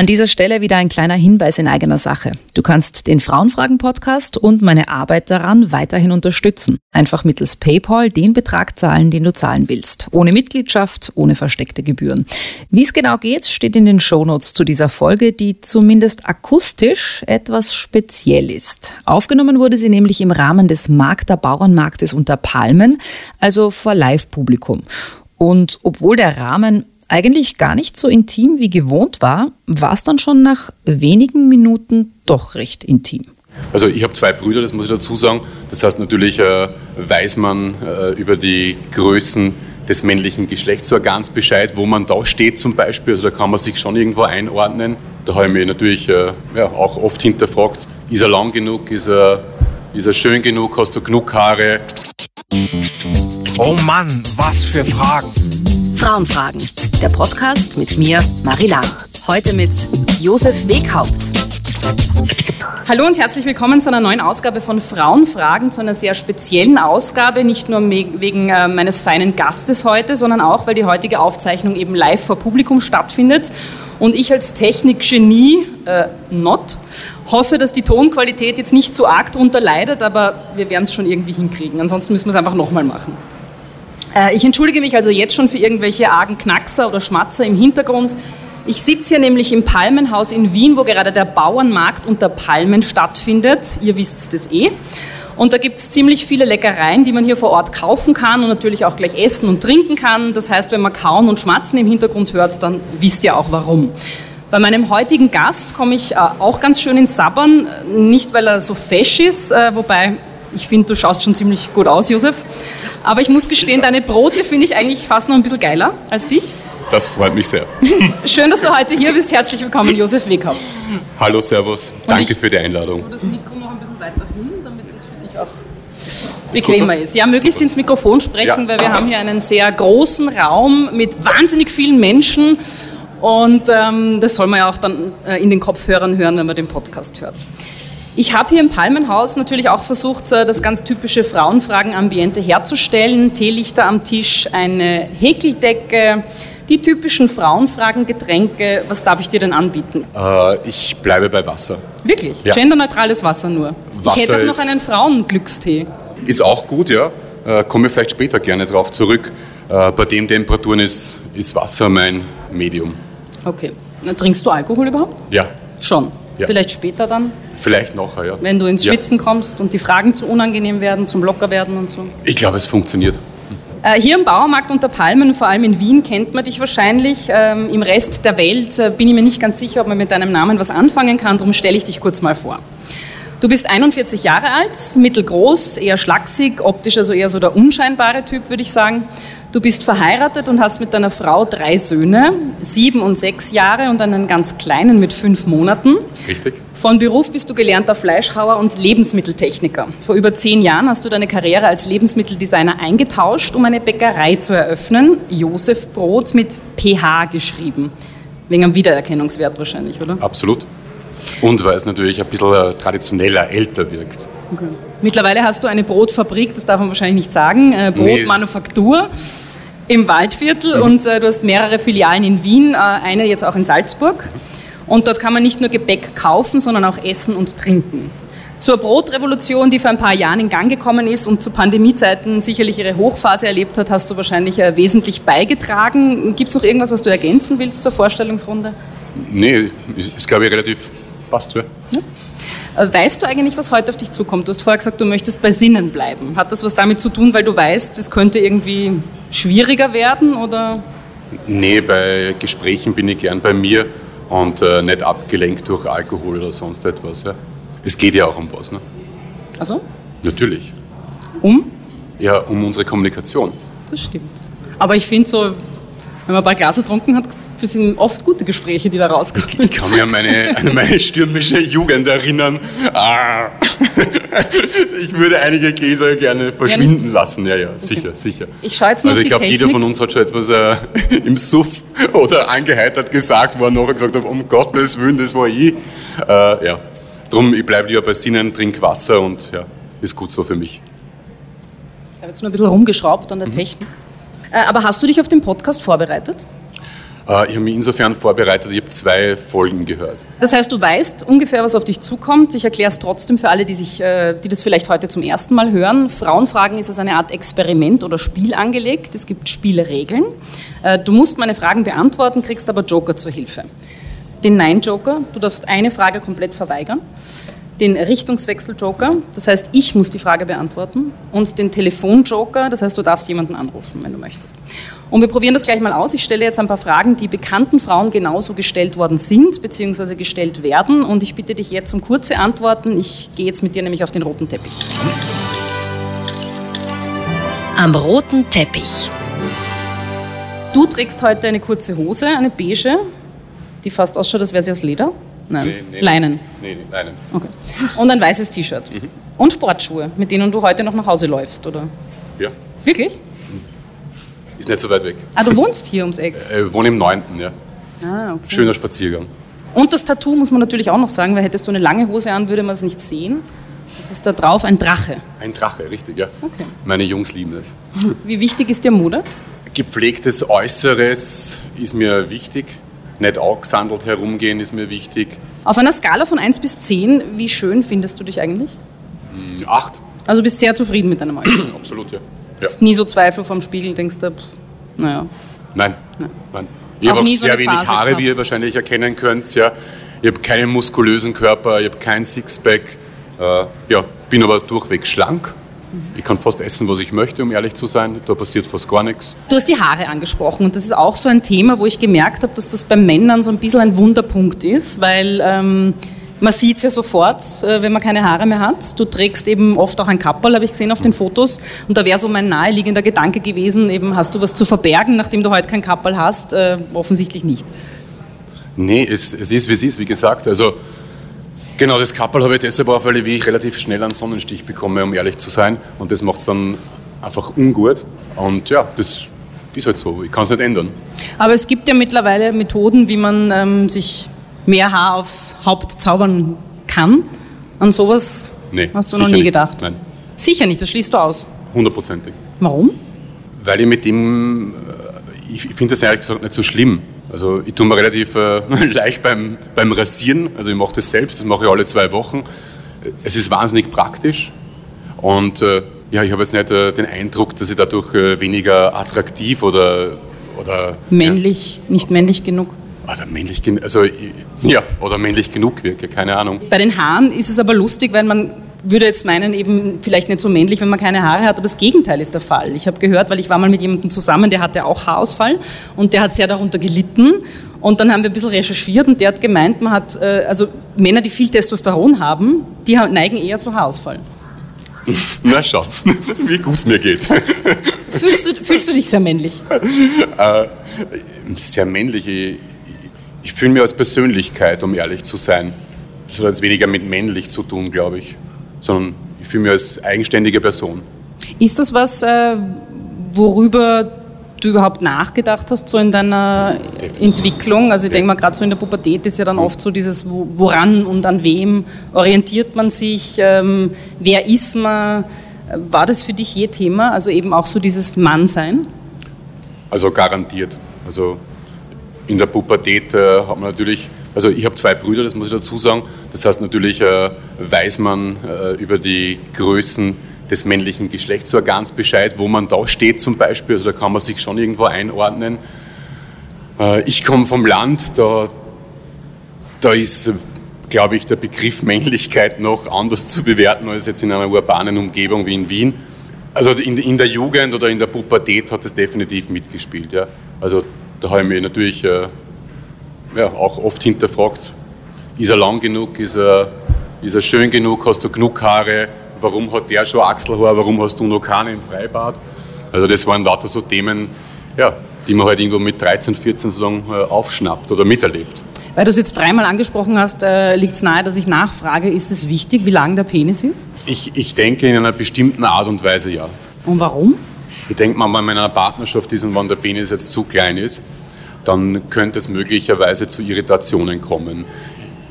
An dieser Stelle wieder ein kleiner Hinweis in eigener Sache. Du kannst den Frauenfragen-Podcast und meine Arbeit daran weiterhin unterstützen. Einfach mittels PayPal den Betrag zahlen, den du zahlen willst. Ohne Mitgliedschaft, ohne versteckte Gebühren. Wie es genau geht, steht in den Shownotes zu dieser Folge, die zumindest akustisch etwas speziell ist. Aufgenommen wurde sie nämlich im Rahmen des Magder Bauernmarktes unter Palmen, also vor Live-Publikum. Und obwohl der Rahmen eigentlich gar nicht so intim wie gewohnt war, war es dann schon nach wenigen Minuten doch recht intim. Also ich habe zwei Brüder, das muss ich dazu sagen. Das heißt natürlich äh, weiß man äh, über die Größen des männlichen Geschlechtsorgans Bescheid, wo man da steht zum Beispiel. Also da kann man sich schon irgendwo einordnen. Da habe ich mich natürlich äh, ja, auch oft hinterfragt, ist er lang genug, ist er, ist er schön genug, hast du genug Haare? Oh Mann, was für Fragen. Frauenfragen, der Podcast mit mir, Marila. Heute mit Josef Weghaupt. Hallo und herzlich willkommen zu einer neuen Ausgabe von Frauenfragen, zu einer sehr speziellen Ausgabe, nicht nur wegen äh, meines feinen Gastes heute, sondern auch, weil die heutige Aufzeichnung eben live vor Publikum stattfindet und ich als Technikgenie, äh, not, hoffe, dass die Tonqualität jetzt nicht zu arg darunter leidet, aber wir werden es schon irgendwie hinkriegen. Ansonsten müssen wir es einfach nochmal machen. Äh, ich entschuldige mich also jetzt schon für irgendwelche argen Knackser oder Schmatzer im Hintergrund. Ich sitze hier nämlich im Palmenhaus in Wien, wo gerade der Bauernmarkt unter Palmen stattfindet. Ihr wisst das eh. Und da gibt es ziemlich viele Leckereien, die man hier vor Ort kaufen kann und natürlich auch gleich essen und trinken kann. Das heißt, wenn man kauen und schmatzen im Hintergrund hört, dann wisst ihr auch warum. Bei meinem heutigen Gast komme ich äh, auch ganz schön ins Sabbern. Nicht, weil er so fesch ist, äh, wobei ich finde, du schaust schon ziemlich gut aus, Josef. Aber ich muss gestehen, deine Brote finde ich eigentlich fast noch ein bisschen geiler als dich. Das freut mich sehr. Schön, dass du heute hier bist. Herzlich willkommen, Josef Weghaupt. Hallo, Servus. Danke für die Einladung. Das Mikro noch ein bisschen weiter hin, damit das für dich auch bequemer ist. Ja, möglichst ins Mikrofon sprechen, ja. weil wir haben hier einen sehr großen Raum mit wahnsinnig vielen Menschen und ähm, das soll man ja auch dann äh, in den Kopfhörern hören, wenn man den Podcast hört. Ich habe hier im Palmenhaus natürlich auch versucht, äh, das ganz typische Frauenfragen-Ambiente herzustellen. Teelichter am Tisch, eine Häkeldecke, die typischen Frauenfragen-Getränke. Was darf ich dir denn anbieten? Äh, ich bleibe bei Wasser. Wirklich? Ja. Genderneutrales Wasser nur. Wasser ich hätte auch noch einen Frauenglückstee. Ist auch gut, ja. Äh, komme vielleicht später gerne darauf zurück. Äh, bei den Temperaturen ist, ist Wasser mein Medium. Okay. Trinkst du Alkohol überhaupt? Ja. Schon? Ja. Vielleicht später dann? Vielleicht nachher, ja. Wenn du ins Schwitzen ja. kommst und die Fragen zu unangenehm werden, zum locker werden und so? Ich glaube, es funktioniert. Äh, hier im Bauermarkt unter Palmen, vor allem in Wien, kennt man dich wahrscheinlich. Ähm, Im Rest der Welt äh, bin ich mir nicht ganz sicher, ob man mit deinem Namen was anfangen kann. Darum stelle ich dich kurz mal vor. Du bist 41 Jahre alt, mittelgroß, eher schlaksig, optisch also eher so der unscheinbare Typ, würde ich sagen. Du bist verheiratet und hast mit deiner Frau drei Söhne, sieben und sechs Jahre und einen ganz kleinen mit fünf Monaten. Richtig. Von Beruf bist du gelernter Fleischhauer und Lebensmitteltechniker. Vor über zehn Jahren hast du deine Karriere als Lebensmitteldesigner eingetauscht, um eine Bäckerei zu eröffnen. Josef Brot mit PH geschrieben. Wegen am Wiedererkennungswert wahrscheinlich, oder? Absolut. Und weil es natürlich ein bisschen äh, traditioneller, älter wirkt. Okay. Mittlerweile hast du eine Brotfabrik, das darf man wahrscheinlich nicht sagen, äh, Brotmanufaktur nee. im Waldviertel mhm. und äh, du hast mehrere Filialen in Wien, äh, eine jetzt auch in Salzburg. Und dort kann man nicht nur Gebäck kaufen, sondern auch essen und trinken. Zur Brotrevolution, die vor ein paar Jahren in Gang gekommen ist und zu Pandemiezeiten sicherlich ihre Hochphase erlebt hat, hast du wahrscheinlich äh, wesentlich beigetragen. Gibt es noch irgendwas, was du ergänzen willst zur Vorstellungsrunde? Nee, ist glaube ich relativ passt. Ja. ja. Äh, weißt du eigentlich, was heute auf dich zukommt? Du hast vorher gesagt, du möchtest bei Sinnen bleiben. Hat das was damit zu tun, weil du weißt, es könnte irgendwie schwieriger werden? Oder? Nee, bei Gesprächen bin ich gern bei mir und äh, nicht abgelenkt durch Alkohol oder sonst etwas. Ja. Es geht ja auch um was. Ne? Also? Natürlich. Um? Ja, um unsere Kommunikation. Das stimmt. Aber ich finde so, wenn man ein paar Glas getrunken hat, das sind oft gute Gespräche, die da rauskommen. Ich kann mich an meine, an meine stürmische Jugend erinnern. Ah. Ich würde einige Gläser gerne verschwinden ja, lassen. Ja, ja, sicher, okay. sicher. Ich schaue jetzt Also ich glaube, jeder von uns hat schon etwas äh, im Suff oder angeheitert gesagt, wo er nachher gesagt hat, um Gottes Willen, das war ich. Äh, ja, drum, ich bleibe lieber bei Sinnen, trinke Wasser und ja, ist gut so für mich. Ich habe jetzt nur ein bisschen rumgeschraubt an der mhm. Technik. Äh, aber hast du dich auf den Podcast vorbereitet? Äh, ich habe mich insofern vorbereitet, ich habe zwei Folgen gehört. Das heißt, du weißt ungefähr, was auf dich zukommt. Ich erkläre es trotzdem für alle, die, sich, äh, die das vielleicht heute zum ersten Mal hören. Frauenfragen ist als eine Art Experiment oder Spiel angelegt. Es gibt Spielregeln. Äh, du musst meine Fragen beantworten, kriegst aber Joker zur Hilfe. Den Nein-Joker, du darfst eine Frage komplett verweigern den Richtungswechsel-Joker, das heißt, ich muss die Frage beantworten, und den Telefon-Joker, das heißt, du darfst jemanden anrufen, wenn du möchtest. Und wir probieren das gleich mal aus. Ich stelle jetzt ein paar Fragen, die bekannten Frauen genauso gestellt worden sind, beziehungsweise gestellt werden. Und ich bitte dich jetzt um kurze Antworten. Ich gehe jetzt mit dir nämlich auf den roten Teppich. Am roten Teppich. Du trägst heute eine kurze Hose, eine beige, die fast ausschaut, als wäre sie aus Leder. Nein, Nee, nee, Leinen. Nee, nee, Leinen. Okay. Und ein weißes T-Shirt. Mhm. Und Sportschuhe, mit denen du heute noch nach Hause läufst, oder? Ja, Wirklich? Ist nicht so weit weg. Ah, du wohnst hier ums Eck. Ich wohne im 9., ja. Ah, okay. Schöner Spaziergang. Und das Tattoo muss man natürlich auch noch sagen, weil hättest du eine lange Hose an, würde man es nicht sehen. Das ist da drauf ein Drache. Ein Drache, richtig, ja. Okay. Meine Jungs lieben das. Wie wichtig ist dir Mode? Gepflegtes Äußeres ist mir wichtig. Nicht angesandelt herumgehen ist mir wichtig. Auf einer Skala von 1 bis 10, wie schön findest du dich eigentlich? Hm, Acht, Also du bist sehr zufrieden mit deinem Äußeren. absolut, ja. Ja. Hast nie so Zweifel vorm Spiegel, denkst du, pff, naja. Nein, nein. Ich Auch habe auch so sehr eine wenig Phase Haare, gehabt. wie ihr wahrscheinlich erkennen könnt. Ja. Ich habe keinen muskulösen Körper, ich habe kein Sixpack. Äh, ja, bin aber durchweg schlank. Ich kann fast essen, was ich möchte, um ehrlich zu sein. Da passiert fast gar nichts. Du hast die Haare angesprochen und das ist auch so ein Thema, wo ich gemerkt habe, dass das bei Männern so ein bisschen ein Wunderpunkt ist, weil ähm, man sieht es ja sofort, äh, wenn man keine Haare mehr hat. Du trägst eben oft auch ein Kapperl, habe ich gesehen auf den Fotos. Und da wäre so mein naheliegender Gedanke gewesen, eben hast du was zu verbergen, nachdem du heute kein Kapperl hast? Äh, offensichtlich nicht. Nee, es, es ist, wie es ist, wie gesagt. Also, genau, das Kappel habe ich deshalb auch, weil ich relativ schnell einen Sonnenstich bekomme, um ehrlich zu sein. Und das macht es dann einfach ungut. Und ja, das ist halt so. Ich kann es nicht ändern. Aber es gibt ja mittlerweile Methoden, wie man ähm, sich mehr Haar aufs Haupt zaubern kann. An sowas Nee, hast du noch nie nicht. gedacht? Nein, Sicher nicht, das schließt du aus. hundertprozentig. Warum? Weil ich mit dem, äh, ich finde das ehrlich gesagt nicht so schlimm. Also ich tue mir relativ äh, leicht beim, beim Rasieren, also ich mache das selbst, das mache ich alle zwei Wochen. Es ist wahnsinnig praktisch und äh, ja, ich habe jetzt nicht äh, den Eindruck, dass ich dadurch äh, weniger attraktiv oder, oder Männlich, nicht männlich genug. Oder männlich, gen- also ich- ja, oder männlich genug wirke, keine Ahnung. Bei den Haaren ist es aber lustig, weil man würde jetzt meinen, eben vielleicht nicht so männlich, wenn man keine Haare hat, aber das Gegenteil ist der Fall. Ich habe gehört, weil ich war mal mit jemandem zusammen, der hatte auch Haarausfall und der hat sehr darunter gelitten. Und dann haben wir ein bisschen recherchiert und der hat gemeint, man hat, äh, also Männer, die viel Testosteron haben, die neigen eher zu Haarausfall. Na schau, wie gut es mir geht. Fühlst du, fühlst du dich sehr männlich? Sehr männlich. Ich, fühle mich als Persönlichkeit, um ehrlich zu sein. Das hat jetzt weniger mit männlich zu tun, glaube ich, sondern ich fühle mich als eigenständige Person. Ist das was, äh, worüber du überhaupt nachgedacht hast, so in deiner Entwicklung? Also ich denke mal, gerade so in der Pubertät ist ja dann oft so dieses, wo- woran und an wem orientiert man sich, ähm, wer ist man? War das für dich je Thema? Also eben auch so dieses Mannsein? Also garantiert. Also in der Pubertät äh, hat man natürlich, also ich habe zwei Brüder, das muss ich dazu sagen. Das heißt natürlich äh, weiß man äh, über die Größen des männlichen Geschlechtsorgans Bescheid, wo man da steht zum Beispiel. Also da kann man sich schon irgendwo einordnen. Äh, ich komme vom Land, da, da ist, glaube ich, der Begriff Männlichkeit noch anders zu bewerten als jetzt in einer urbanen Umgebung wie in Wien. Also in, in der Jugend oder in der Pubertät hat das definitiv mitgespielt. Ja. Also da habe ich mich natürlich äh, ja, auch oft hinterfragt, ist er lang genug, ist er, ist er schön genug, hast du genug Haare, warum hat der schon Achselhaar, warum hast du noch keine im Freibad? Also das waren lauter so Themen, ja, die man halt irgendwo mit 13, 14 sozusagen äh, aufschnappt oder miterlebt. Weil du es jetzt dreimal angesprochen hast, äh, liegt es nahe, dass ich nachfrage, ist es wichtig, wie lang der Penis ist? Ich, ich denke in einer bestimmten Art und Weise ja. Und warum? Ich denke mal, wenn man in einer Partnerschaft ist und wenn der Penis jetzt zu klein ist, dann könnte es möglicherweise zu Irritationen kommen.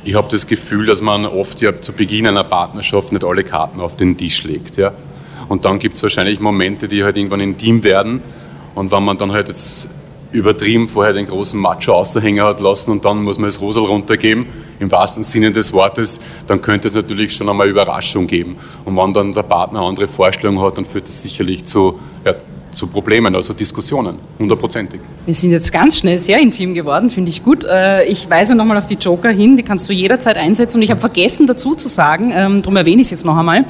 Ich habe das Gefühl, dass man oft ja zu Beginn einer Partnerschaft nicht alle Karten auf den Tisch legt. Ja? Und dann gibt es wahrscheinlich Momente, die halt irgendwann intim werden. Und wenn man dann halt jetzt übertrieben vorher den großen Macho außerhänger hat lassen und dann muss man das Rosal runtergeben, im wahrsten Sinne des Wortes, dann könnte es natürlich schon einmal Überraschung geben. Und wenn dann der Partner andere Vorstellungen hat, dann führt das sicherlich zu, ja, zu Problemen, also Diskussionen, hundertprozentig. Wir sind jetzt ganz schnell sehr intim geworden, finde ich gut. Äh, ich weise nochmal auf die Joker hin, die kannst du jederzeit einsetzen. Und ich habe vergessen dazu zu sagen, ähm, darum erwähne ich es jetzt noch einmal,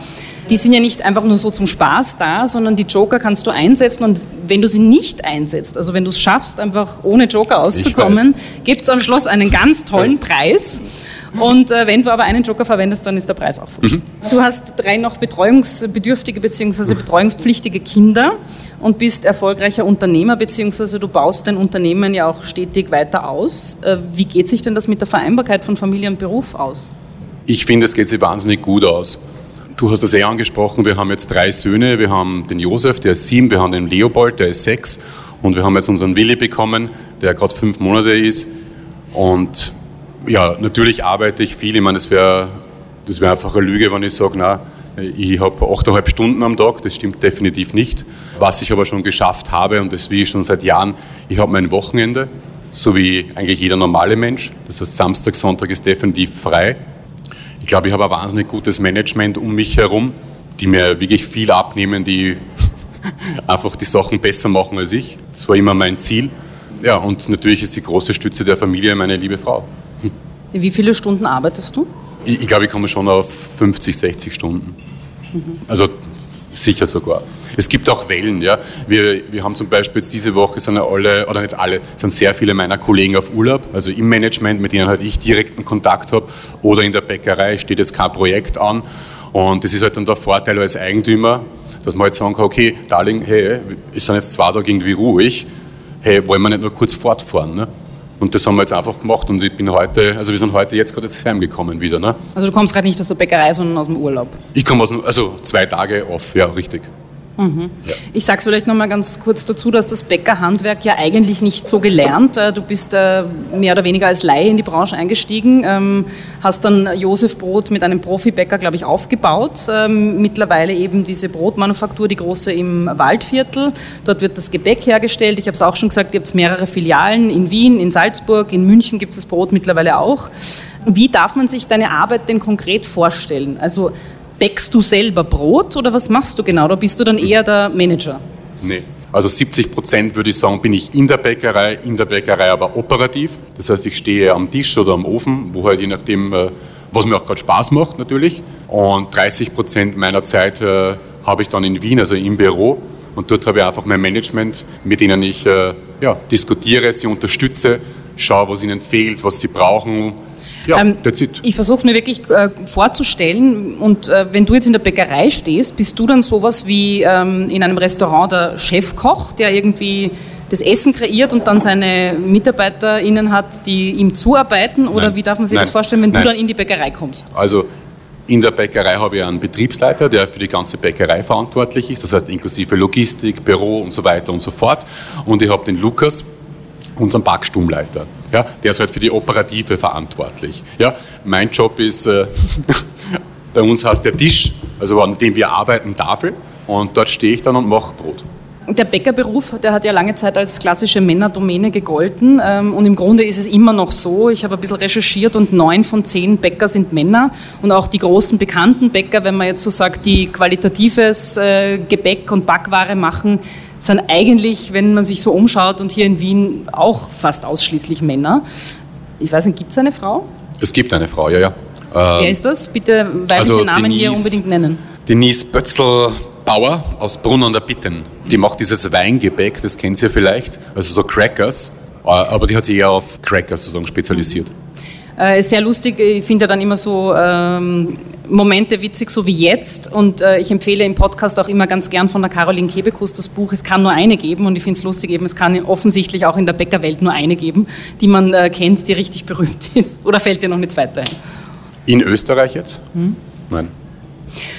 die sind ja nicht einfach nur so zum Spaß da, sondern die Joker kannst du einsetzen und wenn du sie nicht einsetzt, also wenn du es schaffst, einfach ohne Joker auszukommen, gibt es am Schluss einen ganz tollen Preis. Und äh, wenn du aber einen Joker verwendest, dann ist der Preis auch futsch. Mhm. Du hast drei noch betreuungsbedürftige bzw. betreuungspflichtige Kinder und bist erfolgreicher Unternehmer bzw. du baust dein Unternehmen ja auch stetig weiter aus. Äh, wie geht sich denn das mit der Vereinbarkeit von Familie und Beruf aus? Ich finde, es geht sich wahnsinnig gut aus. Du hast das eh angesprochen, wir haben jetzt drei Söhne. Wir haben den Josef, der ist sieben, wir haben den Leopold, der ist sechs und wir haben jetzt unseren Willi bekommen, der gerade fünf Monate ist. Und ja, natürlich arbeite ich viel. Ich meine, das wäre das wär einfach eine Lüge, wenn ich sage, na, ich habe 8,5 Stunden am Tag, das stimmt definitiv nicht. Was ich aber schon geschafft habe, und das wie schon seit Jahren, ich habe mein Wochenende, so wie eigentlich jeder normale Mensch. Das heißt, Samstag, Sonntag ist definitiv frei. Ich glaube, ich habe ein wahnsinnig gutes Management um mich herum, die mir wirklich viel abnehmen, die einfach die Sachen besser machen als ich. Das war immer mein Ziel. Ja, und natürlich ist die große Stütze der Familie meine liebe Frau. Wie viele Stunden arbeitest du? Ich, ich glaube, ich komme schon auf 50, 60 Stunden. Mhm. Also sicher sogar. Es gibt auch Wellen, ja. Wir, wir haben zum Beispiel jetzt diese Woche sind alle, oder nicht alle, sind sehr viele meiner Kollegen auf Urlaub, also im Management, mit denen halt ich direkten Kontakt habe, oder in der Bäckerei steht jetzt kein Projekt an. Und das ist halt dann der Vorteil als Eigentümer, dass man halt sagen kann, okay, Darling, hey, es sind jetzt zwei Tage irgendwie ruhig, hey, wollen wir nicht nur kurz fortfahren, ne? Und das haben wir jetzt einfach gemacht und ich bin heute, also wir sind heute jetzt gerade jetzt heimgekommen wieder. Ne? Also du kommst gerade nicht aus der Bäckerei, sondern aus dem Urlaub? Ich komme aus, dem, also zwei Tage off, ja, richtig. Mhm. Ja. Ich sage es vielleicht noch mal ganz kurz dazu, dass das Bäckerhandwerk ja eigentlich nicht so gelernt. Äh, du bist äh, mehr oder weniger als Laie in die Branche eingestiegen, ähm, hast dann Josef Brot mit einem Profibäcker, glaube ich, aufgebaut. Ähm, mittlerweile eben diese Brotmanufaktur, die große im Waldviertel. Dort wird das Gebäck hergestellt. Ich habe es auch schon gesagt, ihr habt mehrere Filialen in Wien, in Salzburg, in München gibt es das Brot mittlerweile auch. Wie darf man sich deine Arbeit denn konkret vorstellen? Also Bäckst du selber Brot oder was machst du genau? Oder bist du dann eher der Manager? Nee. Also 70 Prozent würde ich sagen, bin ich in der Bäckerei, in der Bäckerei aber operativ. Das heißt, ich stehe am Tisch oder am Ofen, wo halt je nachdem, äh, was mir auch gerade Spaß macht natürlich. Und 30 Prozent meiner Zeit äh, habe ich dann in Wien, also im Büro. Und dort habe ich einfach mein Management, mit denen ich äh, ja, diskutiere, sie unterstütze, schaue, was ihnen fehlt, was sie brauchen, ja, ähm, that's it. Ich versuche mir wirklich äh, vorzustellen und äh, wenn du jetzt in der Bäckerei stehst, bist du dann sowas wie ähm, in einem Restaurant der Chefkoch, der irgendwie das Essen kreiert und dann seine MitarbeiterInnen hat, die ihm zuarbeiten? Oder Nein. wie darf man sich Nein. das vorstellen, wenn Nein. du dann in die Bäckerei kommst? Also in der Bäckerei habe ich einen Betriebsleiter, der für die ganze Bäckerei verantwortlich ist, das heißt inklusive Logistik, Büro und so weiter und so fort. Und ich habe den Lukas, unseren Backstummleiter. Ja, der ist halt für die Operative verantwortlich. Ja, mein Job ist, äh, bei uns heißt der Tisch, also an dem wir arbeiten, Tafel. Und dort stehe ich dann und mache Brot. Der Bäckerberuf, der hat ja lange Zeit als klassische Männerdomäne gegolten ähm, und im Grunde ist es immer noch so. Ich habe ein bisschen recherchiert und neun von zehn Bäcker sind Männer und auch die großen bekannten Bäcker, wenn man jetzt so sagt, die qualitatives äh, Gebäck und Backware machen, sind eigentlich, wenn man sich so umschaut und hier in Wien auch fast ausschließlich Männer. Ich weiß nicht, gibt es eine Frau? Es gibt eine Frau, ja, ja. Wer ähm, ist das? Bitte weibliche also Namen Denise, hier unbedingt nennen. Denise Bötzl-Bauer aus Brunn an der Bitten. Die macht dieses Weingebäck, das kennt ihr vielleicht, also so Crackers, äh, aber die hat sich eher auf Crackers sozusagen spezialisiert. Äh, sehr lustig, ich finde ja dann immer so ähm, Momente witzig, so wie jetzt. Und äh, ich empfehle im Podcast auch immer ganz gern von der Caroline Kebekus das Buch Es kann nur eine geben. Und ich finde es lustig, eben, es kann offensichtlich auch in der Bäckerwelt nur eine geben, die man äh, kennt, die richtig berühmt ist. Oder fällt dir noch eine zweite ein? In Österreich jetzt? Hm? Nein.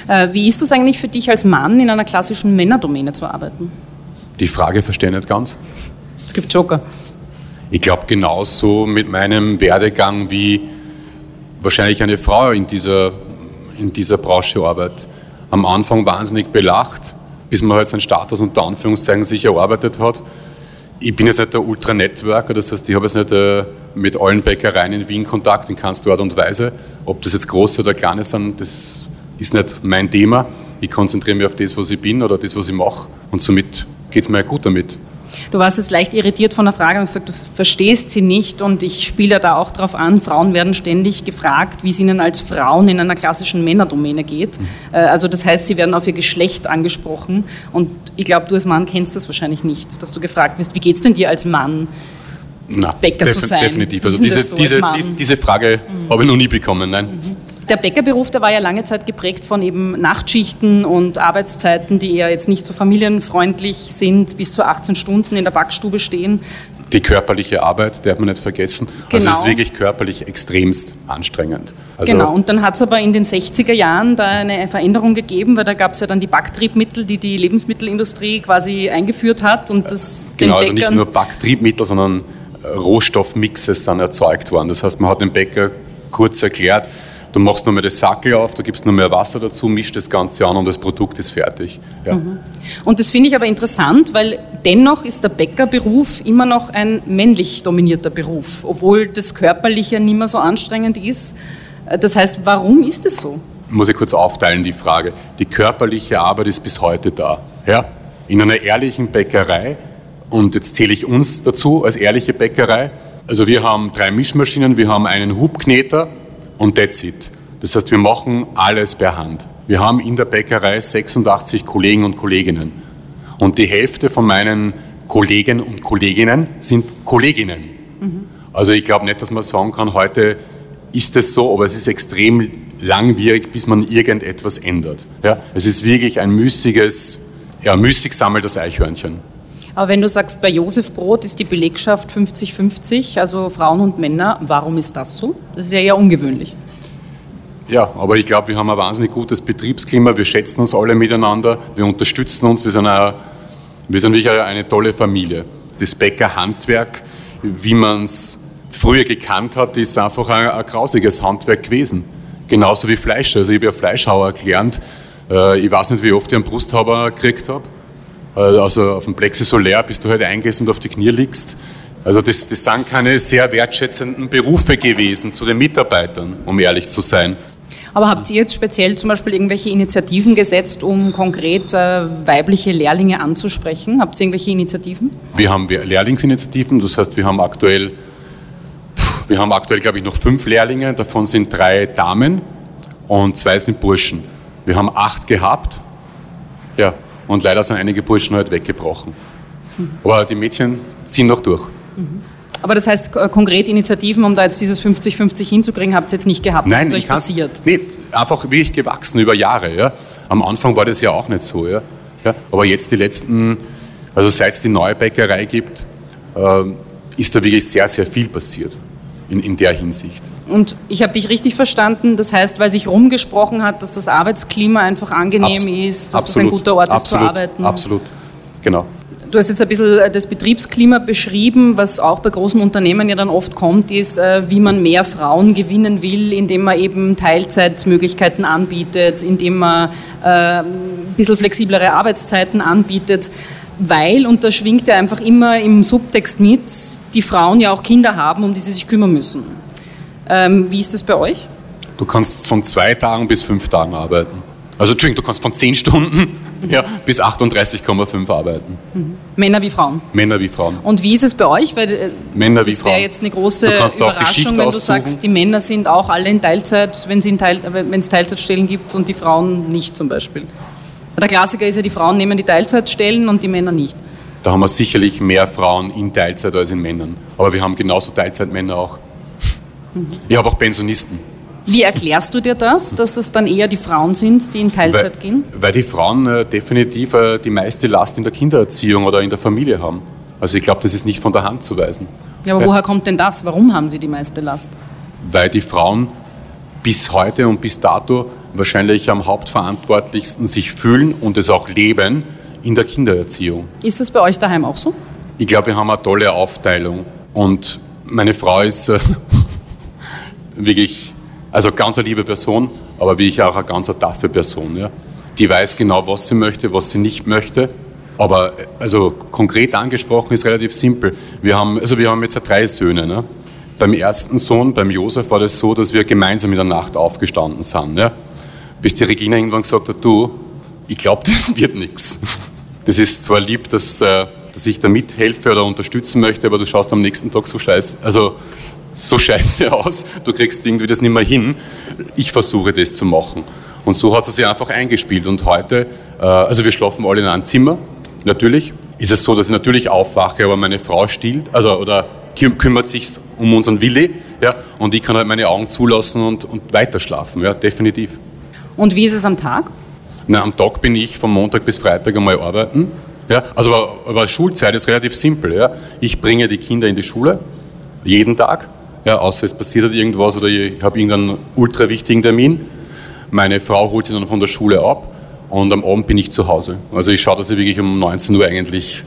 Äh, wie ist das eigentlich für dich als Mann, in einer klassischen Männerdomäne zu arbeiten? Die Frage verstehe ich nicht ganz. Es gibt Joker. Ich glaube, genauso mit meinem Werdegang wie wahrscheinlich eine Frau in dieser, in dieser Branche arbeitet. Am Anfang wahnsinnig belacht, bis man halt seinen Status unter Anführungszeichen sich erarbeitet hat. Ich bin jetzt nicht der Ultra-Networker, das heißt, ich habe jetzt nicht äh, mit allen Bäckereien in Wien Kontakt in keinster Art und Weise. Ob das jetzt große oder kleine sind, das ist nicht mein Thema. Ich konzentriere mich auf das, was ich bin oder das, was ich mache. Und somit geht es mir gut damit. Du warst jetzt leicht irritiert von der Frage und gesagt, du verstehst sie nicht und ich spiele da auch darauf an, Frauen werden ständig gefragt, wie es ihnen als Frauen in einer klassischen Männerdomäne geht. Mhm. Also das heißt, sie werden auf ihr Geschlecht angesprochen und ich glaube, du als Mann kennst das wahrscheinlich nicht, dass du gefragt wirst, wie geht es denn dir als Mann? Na, Bäcker zu sein. Definitiv. Also diese, so diese, diese, Frage mhm. habe ich noch nie bekommen. Nein. Mhm der Bäckerberuf, der war ja lange Zeit geprägt von eben Nachtschichten und Arbeitszeiten, die eher jetzt nicht so familienfreundlich sind, bis zu 18 Stunden in der Backstube stehen. Die körperliche Arbeit darf man nicht vergessen. Genau. Also es ist genau. wirklich körperlich extremst anstrengend. Also genau, und dann hat es aber in den 60er Jahren da eine Veränderung gegeben, weil da gab es ja dann die Backtriebmittel, die die Lebensmittelindustrie quasi eingeführt hat. Und das genau, also nicht nur Backtriebmittel, sondern Rohstoffmixes sind erzeugt worden. Das heißt, man hat dem Bäcker kurz erklärt, Du machst mehr das Sackel auf, du gibst mehr Wasser dazu, mischst das Ganze an und das Produkt ist fertig. Ja. Mhm. Und das finde ich aber interessant, weil dennoch ist der Bäckerberuf immer noch ein männlich dominierter Beruf, obwohl das Körperliche nicht mehr so anstrengend ist. Das heißt, warum ist es so? Muss ich kurz aufteilen, die Frage. Die körperliche Arbeit ist bis heute da. Ja? In einer ehrlichen Bäckerei, und jetzt zähle ich uns dazu als ehrliche Bäckerei, also wir haben drei Mischmaschinen, wir haben einen Hubkneter, und that's it. Das heißt, wir machen alles per Hand. Wir haben in der Bäckerei 86 Kollegen und Kolleginnen. Und die Hälfte von meinen Kollegen und Kolleginnen sind Kolleginnen. Mhm. Also ich glaube nicht, dass man sagen kann, heute ist es so, aber es ist extrem langwierig, bis man irgendetwas ändert. Ja, es ist wirklich ein müßiges, ja, müßig sammelt das Eichhörnchen. Aber wenn du sagst, bei Josef Brot ist die Belegschaft 50-50, also Frauen und Männer, warum ist das so? Das ist ja eher ungewöhnlich. Ja, aber ich glaube, wir haben ein wahnsinnig gutes Betriebsklima, wir schätzen uns alle miteinander, wir unterstützen uns, wir sind, eine, wir sind wirklich eine tolle Familie. Das Bäckerhandwerk, wie man es früher gekannt hat, ist einfach ein, ein grausiges Handwerk gewesen. Genauso wie Fleisch. Also ich habe ja Fleischhauer gelernt. Äh, ich weiß nicht, wie oft ich einen Brusthauber gekriegt habe. Äh, also auf dem Plexi Solär, bis du halt eingehst und auf die Knie liegst. Also das, das sind keine sehr wertschätzenden Berufe gewesen zu den Mitarbeitern, um ehrlich zu sein. Aber habt ihr jetzt speziell zum Beispiel irgendwelche Initiativen gesetzt, um konkret äh, weibliche Lehrlinge anzusprechen? Habt ihr irgendwelche Initiativen? Wir haben Lehrlingsinitiativen, das heißt, wir haben aktuell, wir haben aktuell, glaube ich, noch fünf Lehrlinge, davon sind drei Damen und zwei sind Burschen. Wir haben acht gehabt. Ja, und leider sind einige Burschen halt weggebrochen. Aber die Mädchen ziehen noch durch. Aber das heißt, konkret Initiativen, um da jetzt dieses 50-50 hinzukriegen, habt ihr jetzt nicht gehabt? Nein, ist euch passiert? Nee, einfach wirklich gewachsen über Jahre. Ja. Am Anfang war das ja auch nicht so. Ja. ja aber jetzt die letzten, also seit es die neue Bäckerei gibt, äh, ist da wirklich sehr, sehr viel passiert in, in der Hinsicht. Und ich habe dich richtig verstanden, das heißt, weil sich rumgesprochen hat, dass das Arbeitsklima einfach angenehm Abs ist, dass es ein guter Ort absolut, ist zu arbeiten. Absolut, genau. Du hast jetzt ein bisschen äh, das Betriebsklima beschrieben, was auch bei großen Unternehmen ja dann oft kommt, ist, äh, wie man mehr Frauen gewinnen will, indem man eben Teilzeitmöglichkeiten anbietet, indem man äh, ein bisschen flexiblere Arbeitszeiten anbietet weil, und da schwingt ja einfach immer im Subtext mit, die Frauen ja auch Kinder haben, um die sie sich kümmern müssen. Ähm, wie ist das bei euch? Du kannst von zwei Tagen bis fünf Tagen arbeiten. Also Entschuldigung, du kannst von zehn Stunden ja, bis 38,5 arbeiten. Mhm. Männer wie Frauen? Männer wie Frauen. Und wie ist es bei euch? Weil äh, Männer wie das wäre jetzt eine große Überraschung, wenn du sagst, die Männer sind auch alle in Teilzeit, wenn es Teilzeitstellen gibt und die Frauen nicht zum Beispiel. Der Klassiker ist ja, die Frauen nehmen die Teilzeitstellen und die Männer nicht. Da haben wir sicherlich mehr Frauen in Teilzeit als in Männern. Aber wir haben genauso Teilzeitmänner auch. Ich habe auch Pensionisten. Wie erklärst du dir das, dass es dann eher die Frauen sind, die in Teilzeit weil, gehen? Weil die Frauen äh, definitiv äh, die meiste Last in der Kindererziehung oder in der Familie haben. Also ich glaube, das ist nicht von der Hand zu weisen. Ja, aber ja. woher kommt denn das? Warum haben sie die meiste Last? Weil die Frauen bis heute und bis dato wahrscheinlich am hauptverantwortlichsten sich fühlen und es auch leben in der Kindererziehung. Ist das bei euch daheim auch so? Ich glaube, wir haben eine tolle Aufteilung. Und meine Frau ist äh, wirklich, also ganz eine liebe Person, aber wie ich auch eine ganz taffe Person. Ja. Die weiß genau, was sie möchte, was sie nicht möchte. Aber also konkret angesprochen ist relativ simpel. Wir haben, also wir haben jetzt drei Söhne. Ne? Beim ersten Sohn, beim Josef, war das so, dass wir gemeinsam in der Nacht aufgestanden sind. Ja? Bis die Regina irgendwann gesagt hat, du, ich glaube, das wird nichts. Das ist zwar lieb, dass, äh, dass ich da mithelfe oder unterstützen möchte, aber du schaust am nächsten Tag so scheiße, also so scheiße aus, du kriegst irgendwie das nicht mehr hin. Ich versuche das zu machen. Und so hat es sich einfach eingespielt. Und heute, äh, also wir schlafen alle in einem Zimmer, natürlich. Ist es so, dass ich natürlich aufwache, aber meine Frau stillt, also oder kümmert sich um unseren Willi, ja, und ich kann halt meine Augen zulassen und, und weiter schlafen, ja, definitiv. Und wie ist es am Tag? Na, am Tag bin ich von Montag bis Freitag einmal arbeiten. Ja, also aber, aber Schulzeit ist relativ simpel. Ja. Ich bringe die Kinder in die Schule, jeden Tag, ja, außer es passiert halt irgendwas oder ich habe irgendeinen ultra wichtigen Termin. Meine Frau holt sie dann von der Schule ab und am Abend bin ich zu Hause. Also ich schaue, dass ich wirklich um 19 Uhr eigentlich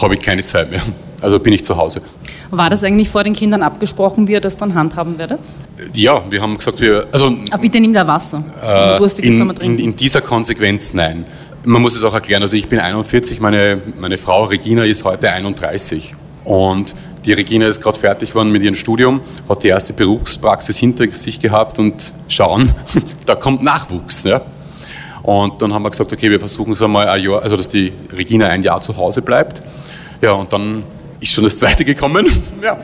habe ich keine Zeit mehr. Also bin ich zu Hause. War das eigentlich vor den Kindern abgesprochen, wie ihr das dann handhaben werdet? Ja, wir haben gesagt, wir. Also, Aber ah, bitte nimm da Wasser. Äh, in, in, in, dieser Konsequenz nein. Man muss es auch erklären. Also ich bin 41, meine, meine Frau Regina ist heute 31. Und die Regina ist gerade fertig geworden mit ihrem Studium, hat die erste Berufspraxis hinter sich gehabt und schauen, da kommt Nachwuchs. Ja? Und dann haben wir gesagt, okay, wir versuchen es einmal ein Jahr, also dass die Regina ein Jahr zu Hause bleibt. Ja, und dann ist schon das zweite gekommen. ja.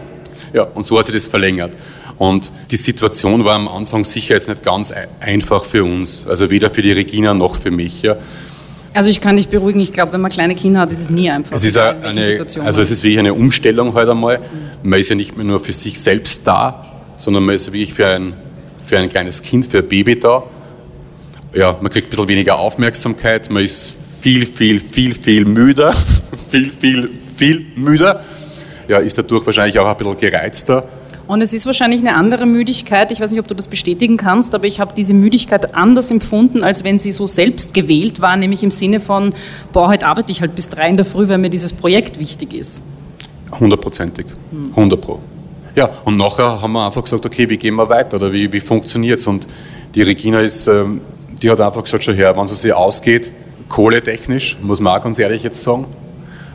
ja, und so hat sich das verlängert. Und die Situation war am Anfang sicher jetzt nicht ganz einfach für uns, also weder für die Regina noch für mich. Ja. Also ich kann dich beruhigen, ich glaube, wenn man kleine Kinder hat, ist es nie einfach. Es ist eine, also es ist wirklich eine Umstellung heute einmal. Man ist ja nicht mehr nur für sich selbst da, sondern man ist wirklich für ein, für ein kleines Kind, für ein Baby da. Ja, man kriegt ein bisschen weniger Aufmerksamkeit, man ist viel, viel, viel, viel müder, viel, viel, viel müder. Ja, ist dadurch wahrscheinlich auch ein bisschen gereizter und es ist wahrscheinlich eine andere Müdigkeit. Ich weiß nicht, ob du das bestätigen kannst, aber ich habe diese Müdigkeit anders empfunden, als wenn sie so selbst gewählt war, nämlich im Sinne von, boah, heute arbeite ich halt bis drei in der Früh, weil mir dieses Projekt wichtig ist. Hundertprozentig. 100 Pro. Ja, und nachher haben wir einfach gesagt, okay, wie gehen wir weiter oder wie, wie funktioniert es? Und die Regina ist, ähm, die hat einfach gesagt, schon her, wenn es sich ausgeht, kohletechnisch, muss man auch ganz ehrlich jetzt sagen,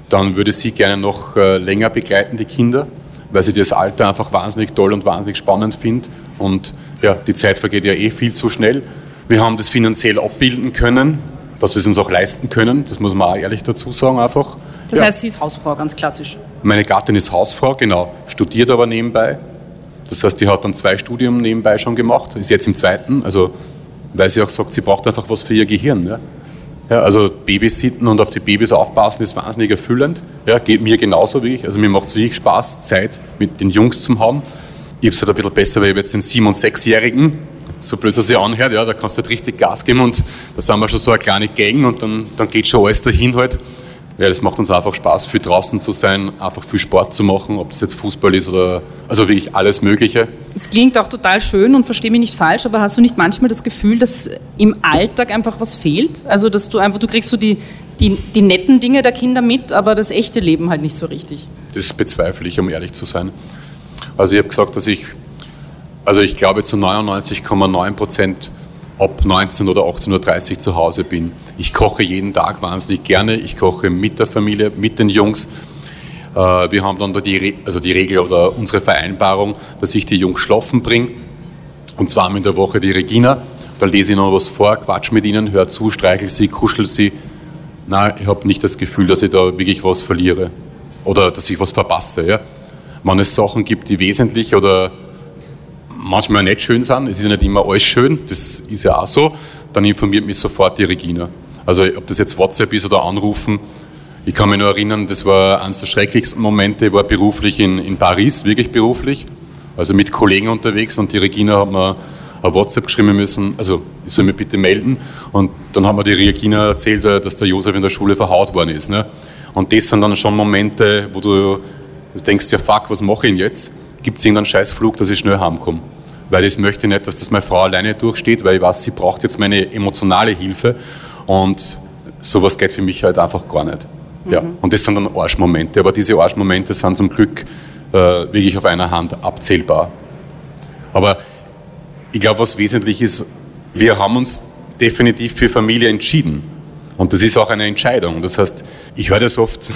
dann würde sie gerne noch äh, länger begleiten, die Kinder weil sie das Alter einfach wahnsinnig toll und wahnsinnig spannend findet. Und ja, die Zeit vergeht ja eh viel zu schnell. Wir haben das finanziell abbilden können, dass wir es uns auch leisten können. Das muss man auch ehrlich dazu sagen einfach. Das ja. heißt, sie ist Hausfrau, ganz klassisch. Meine Gattin ist Hausfrau, genau. Studiert aber nebenbei. Das heißt, die hat dann zwei Studien nebenbei schon gemacht, ist jetzt im zweiten. Also, weil sie auch sagt, sie braucht einfach was für ihr Gehirn. Ja? Ja, also Babysitten und auf die Babys aufpassen ist wahnsinnig erfüllend. Ja, geht mir genauso wie ich. Also mir macht es wirklich Spaß, Zeit mit den Jungs zu haben. Ich habe es halt ein bisschen besser, weil ich jetzt den 7- und 6-Jährigen, so blöd es sich anhört, ja, da kannst du halt richtig Gas geben und da sind wir schon so eine kleine Gang und dann, dann geht schon alles dahin halt. Ja, das macht uns einfach Spaß, viel draußen zu sein, einfach viel Sport zu machen, ob das jetzt Fußball ist oder also wirklich alles Mögliche. Es klingt auch total schön und verstehe mich nicht falsch, aber hast du nicht manchmal das Gefühl, dass im Alltag einfach was fehlt? Also dass du einfach, du kriegst so die, die, die netten Dinge der Kinder mit, aber das echte Leben halt nicht so richtig. Das bezweifle ich, um ehrlich zu sein. Also ich habe gesagt, dass ich, also ich glaube zu 99,9 Prozent ab 19 oder 18.30 Uhr zu Hause bin. Ich koche jeden Tag wahnsinnig gerne. Ich koche mit der Familie, mit den Jungs. Äh, wir haben dann da die, also die Regel oder unsere Vereinbarung, dass ich die Jungs schlafen bringe. Und zwar in der Woche die Regina. Da lese ich noch was vor, quatsch mit ihnen, höre zu, streichel sie, kuschel sie. Nein, ich habe nicht das Gefühl, dass ich da wirklich was verliere oder dass ich was verpasse. Ja? Wenn es Sachen gibt, die wesentlich oder manchmal nicht schön sind, es ist ja nicht immer alles schön, das ist ja auch so, dann informiert mich sofort die Regina. Also ob das jetzt WhatsApp ist oder Anrufen, ich kann mich nur erinnern, das war eines der schrecklichsten Momente, ich war beruflich in, in Paris, wirklich beruflich, also mit Kollegen unterwegs und die Regina hat mir ein WhatsApp geschrieben müssen, also ich soll mich bitte melden und dann haben mir die Regina erzählt, äh, dass der Josef in der Schule verhaut worden ist. Ne? Und das sind dann schon Momente, wo du denkst, ja fuck, was mache ich denn jetzt? Gibt es irgendeinen Scheißflug, dass ich schnell heimkomme? Weil ich möchte nicht, dass das meine Frau alleine durchsteht, weil ich weiß, sie braucht jetzt meine emotionale Hilfe und sowas geht für mich halt einfach gar nicht. Mhm. Ja, und das sind dann Arschmomente, aber diese Arschmomente sind zum Glück äh, wirklich auf einer Hand abzählbar. Aber ich glaube, was wesentlich ist, wir haben uns definitiv für Familie entschieden. Und das ist auch eine Entscheidung. Das heißt, ich höre das oft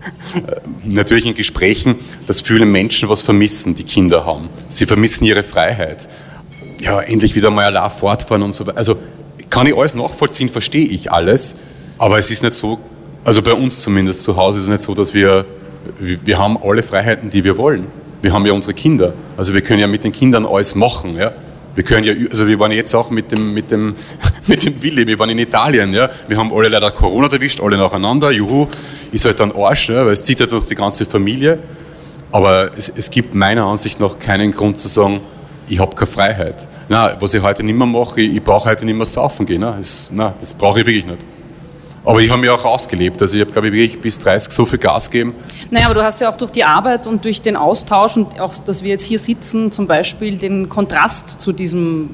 natürlich in Gesprächen, dass viele Menschen was vermissen, die Kinder haben. Sie vermissen ihre Freiheit. Ja, endlich wieder mal allein fortfahren und so weiter. Also kann ich alles nachvollziehen, verstehe ich alles. Aber es ist nicht so, also bei uns zumindest zu Hause ist es nicht so, dass wir, wir haben alle Freiheiten, die wir wollen. Wir haben ja unsere Kinder. Also wir können ja mit den Kindern alles machen. Ja? Wir können ja, also wir waren jetzt auch mit dem, mit dem, mit dem Willi, wir waren in Italien, ja. Wir haben alle leider Corona erwischt, alle nacheinander, juhu, ist halt ein Arsch, ja, weil es zieht halt durch die ganze Familie. Aber es, es gibt meiner Ansicht nach keinen Grund zu sagen, ich habe keine Freiheit. Na, was ich heute nicht mehr mache, ich, ich brauche heute nicht mehr saufen gehen. Ne? Das, na, das brauche ich wirklich nicht. Aber ich habe mich auch ausgelebt. Also ich habe, glaube ich, wirklich bis 30 so viel Gas gegeben. Naja, aber du hast ja auch durch die Arbeit und durch den Austausch und auch, dass wir jetzt hier sitzen, zum Beispiel den Kontrast zu diesem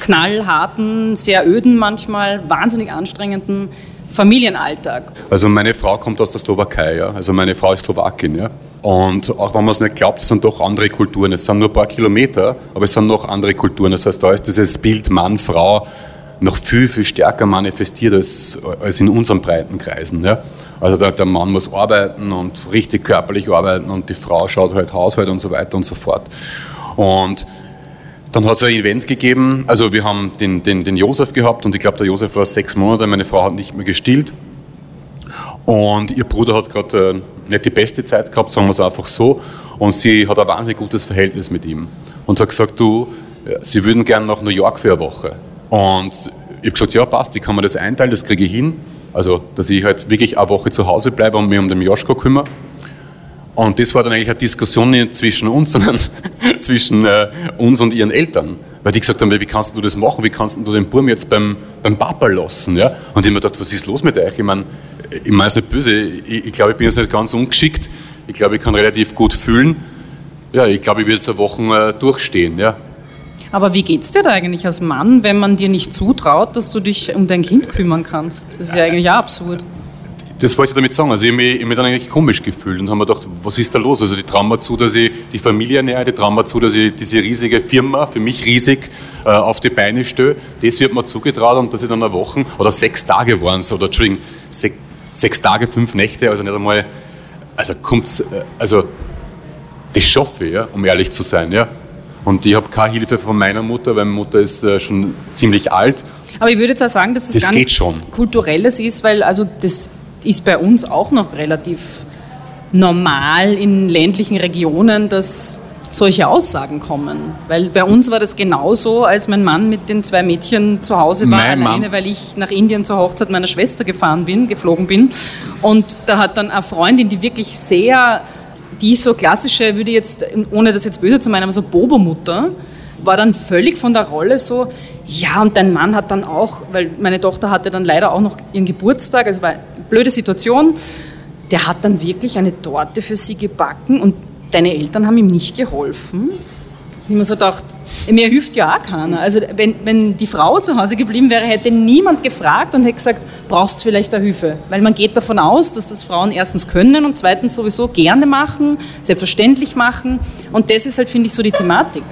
knallharten, sehr öden manchmal, wahnsinnig anstrengenden Familienalltag. Also meine Frau kommt aus der Slowakei, ja. Also meine Frau ist Slowakin, ja. Und auch wenn man es nicht glaubt, es sind doch andere Kulturen. Es sind nur ein paar Kilometer, aber es sind noch andere Kulturen. Das heißt, da ist dieses Bild Mann, Frau noch viel, viel stärker manifestiert als, als in unseren breiten Kreisen. Ja. Also der, der, Mann muss arbeiten und richtig körperlich arbeiten und die Frau schaut halt Haushalt und so weiter und so fort. Und dann hat es ein Event gegeben, also wir haben den, den, den Josef gehabt und ich glaube, der Josef war sechs Monate, meine Frau hat nicht mehr gestillt. Und ihr Bruder hat gerade äh, nicht die beste Zeit gehabt, sagen wir es einfach so. Und sie hat ein wahnsinnig gutes Verhältnis mit ihm. Und hat gesagt, du, sie würden gerne nach New York für eine Woche. Und ich habe gesagt, ja, passt, ich kann mir das einteilen, das kriege ich hin. Also, dass ich halt wirklich eine Woche zu Hause bleibe und mich um den Joschko kümmere. Und das war dann eigentlich eine Diskussion nicht zwischen uns, sondern zwischen äh, uns und ihren Eltern. Weil die gesagt haben, wie kannst du das machen? Wie kannst du den Burm jetzt beim, beim Papa lassen? Ja? Und ich habe mir gedacht, was ist los mit euch? Ich meine, ich meine es nicht böse. Ich, ich glaube, ich bin jetzt nicht ganz ungeschickt. Ich glaube, ich kann relativ gut fühlen. Ja, ich glaube, ich werde jetzt eine Woche äh, durchstehen. Ja? Aber wie geht es dir da eigentlich als Mann, wenn man dir nicht zutraut, dass du dich um dein Kind kümmern kannst? Das ist ja eigentlich auch absurd. Das wollte ich damit sagen. Also ich habe mich, mich dann eigentlich komisch gefühlt und habe mir gedacht, was ist da los? Also die trauen mir zu, dass ich die Familie ernähre, die trauen mir zu, dass ich diese riesige Firma, für mich riesig, äh, auf die Beine stelle. Das wird mir zugetraut und dass ich dann eine Woche oder sechs Tage waren es, oder Entschuldigung, sech, sechs Tage, fünf Nächte, also nicht einmal, also kommt's, äh, also das schaffe ich, ja, um ehrlich zu sein, ja. Und ich habe keine Hilfe von meiner Mutter, weil meine Mutter ist äh, schon ziemlich alt. Aber ich würde jetzt auch sagen, dass das, das gar nichts schon. Kulturelles ist, weil also das ist bei uns auch noch relativ normal in ländlichen Regionen, dass solche Aussagen kommen. Weil bei uns war das genauso, als mein Mann mit den zwei Mädchen zu Hause war, mein alleine, Mann. weil ich nach Indien zur Hochzeit meiner Schwester gefahren bin, geflogen bin. Und da hat dann eine Freundin, die wirklich sehr die so klassische, würde jetzt, ohne das jetzt böse zu meinen, aber so Bobo-Mutter, war dann völlig von der Rolle so, ja, und dein Mann hat dann auch, weil meine Tochter hatte dann leider auch noch ihren Geburtstag, also war eine blöde Situation, der hat dann wirklich eine Torte für sie gebacken und deine Eltern haben ihm nicht geholfen ich mir so gedacht, mir hilft ja auch keiner. Also wenn, wenn die Frau zu Hause geblieben wäre, hätte niemand gefragt und hätte gesagt, brauchst du vielleicht eine Hilfe? Weil man geht davon aus, dass das Frauen erstens können und zweitens sowieso gerne machen, selbstverständlich machen. Und das ist halt, finde ich, so die Thematik.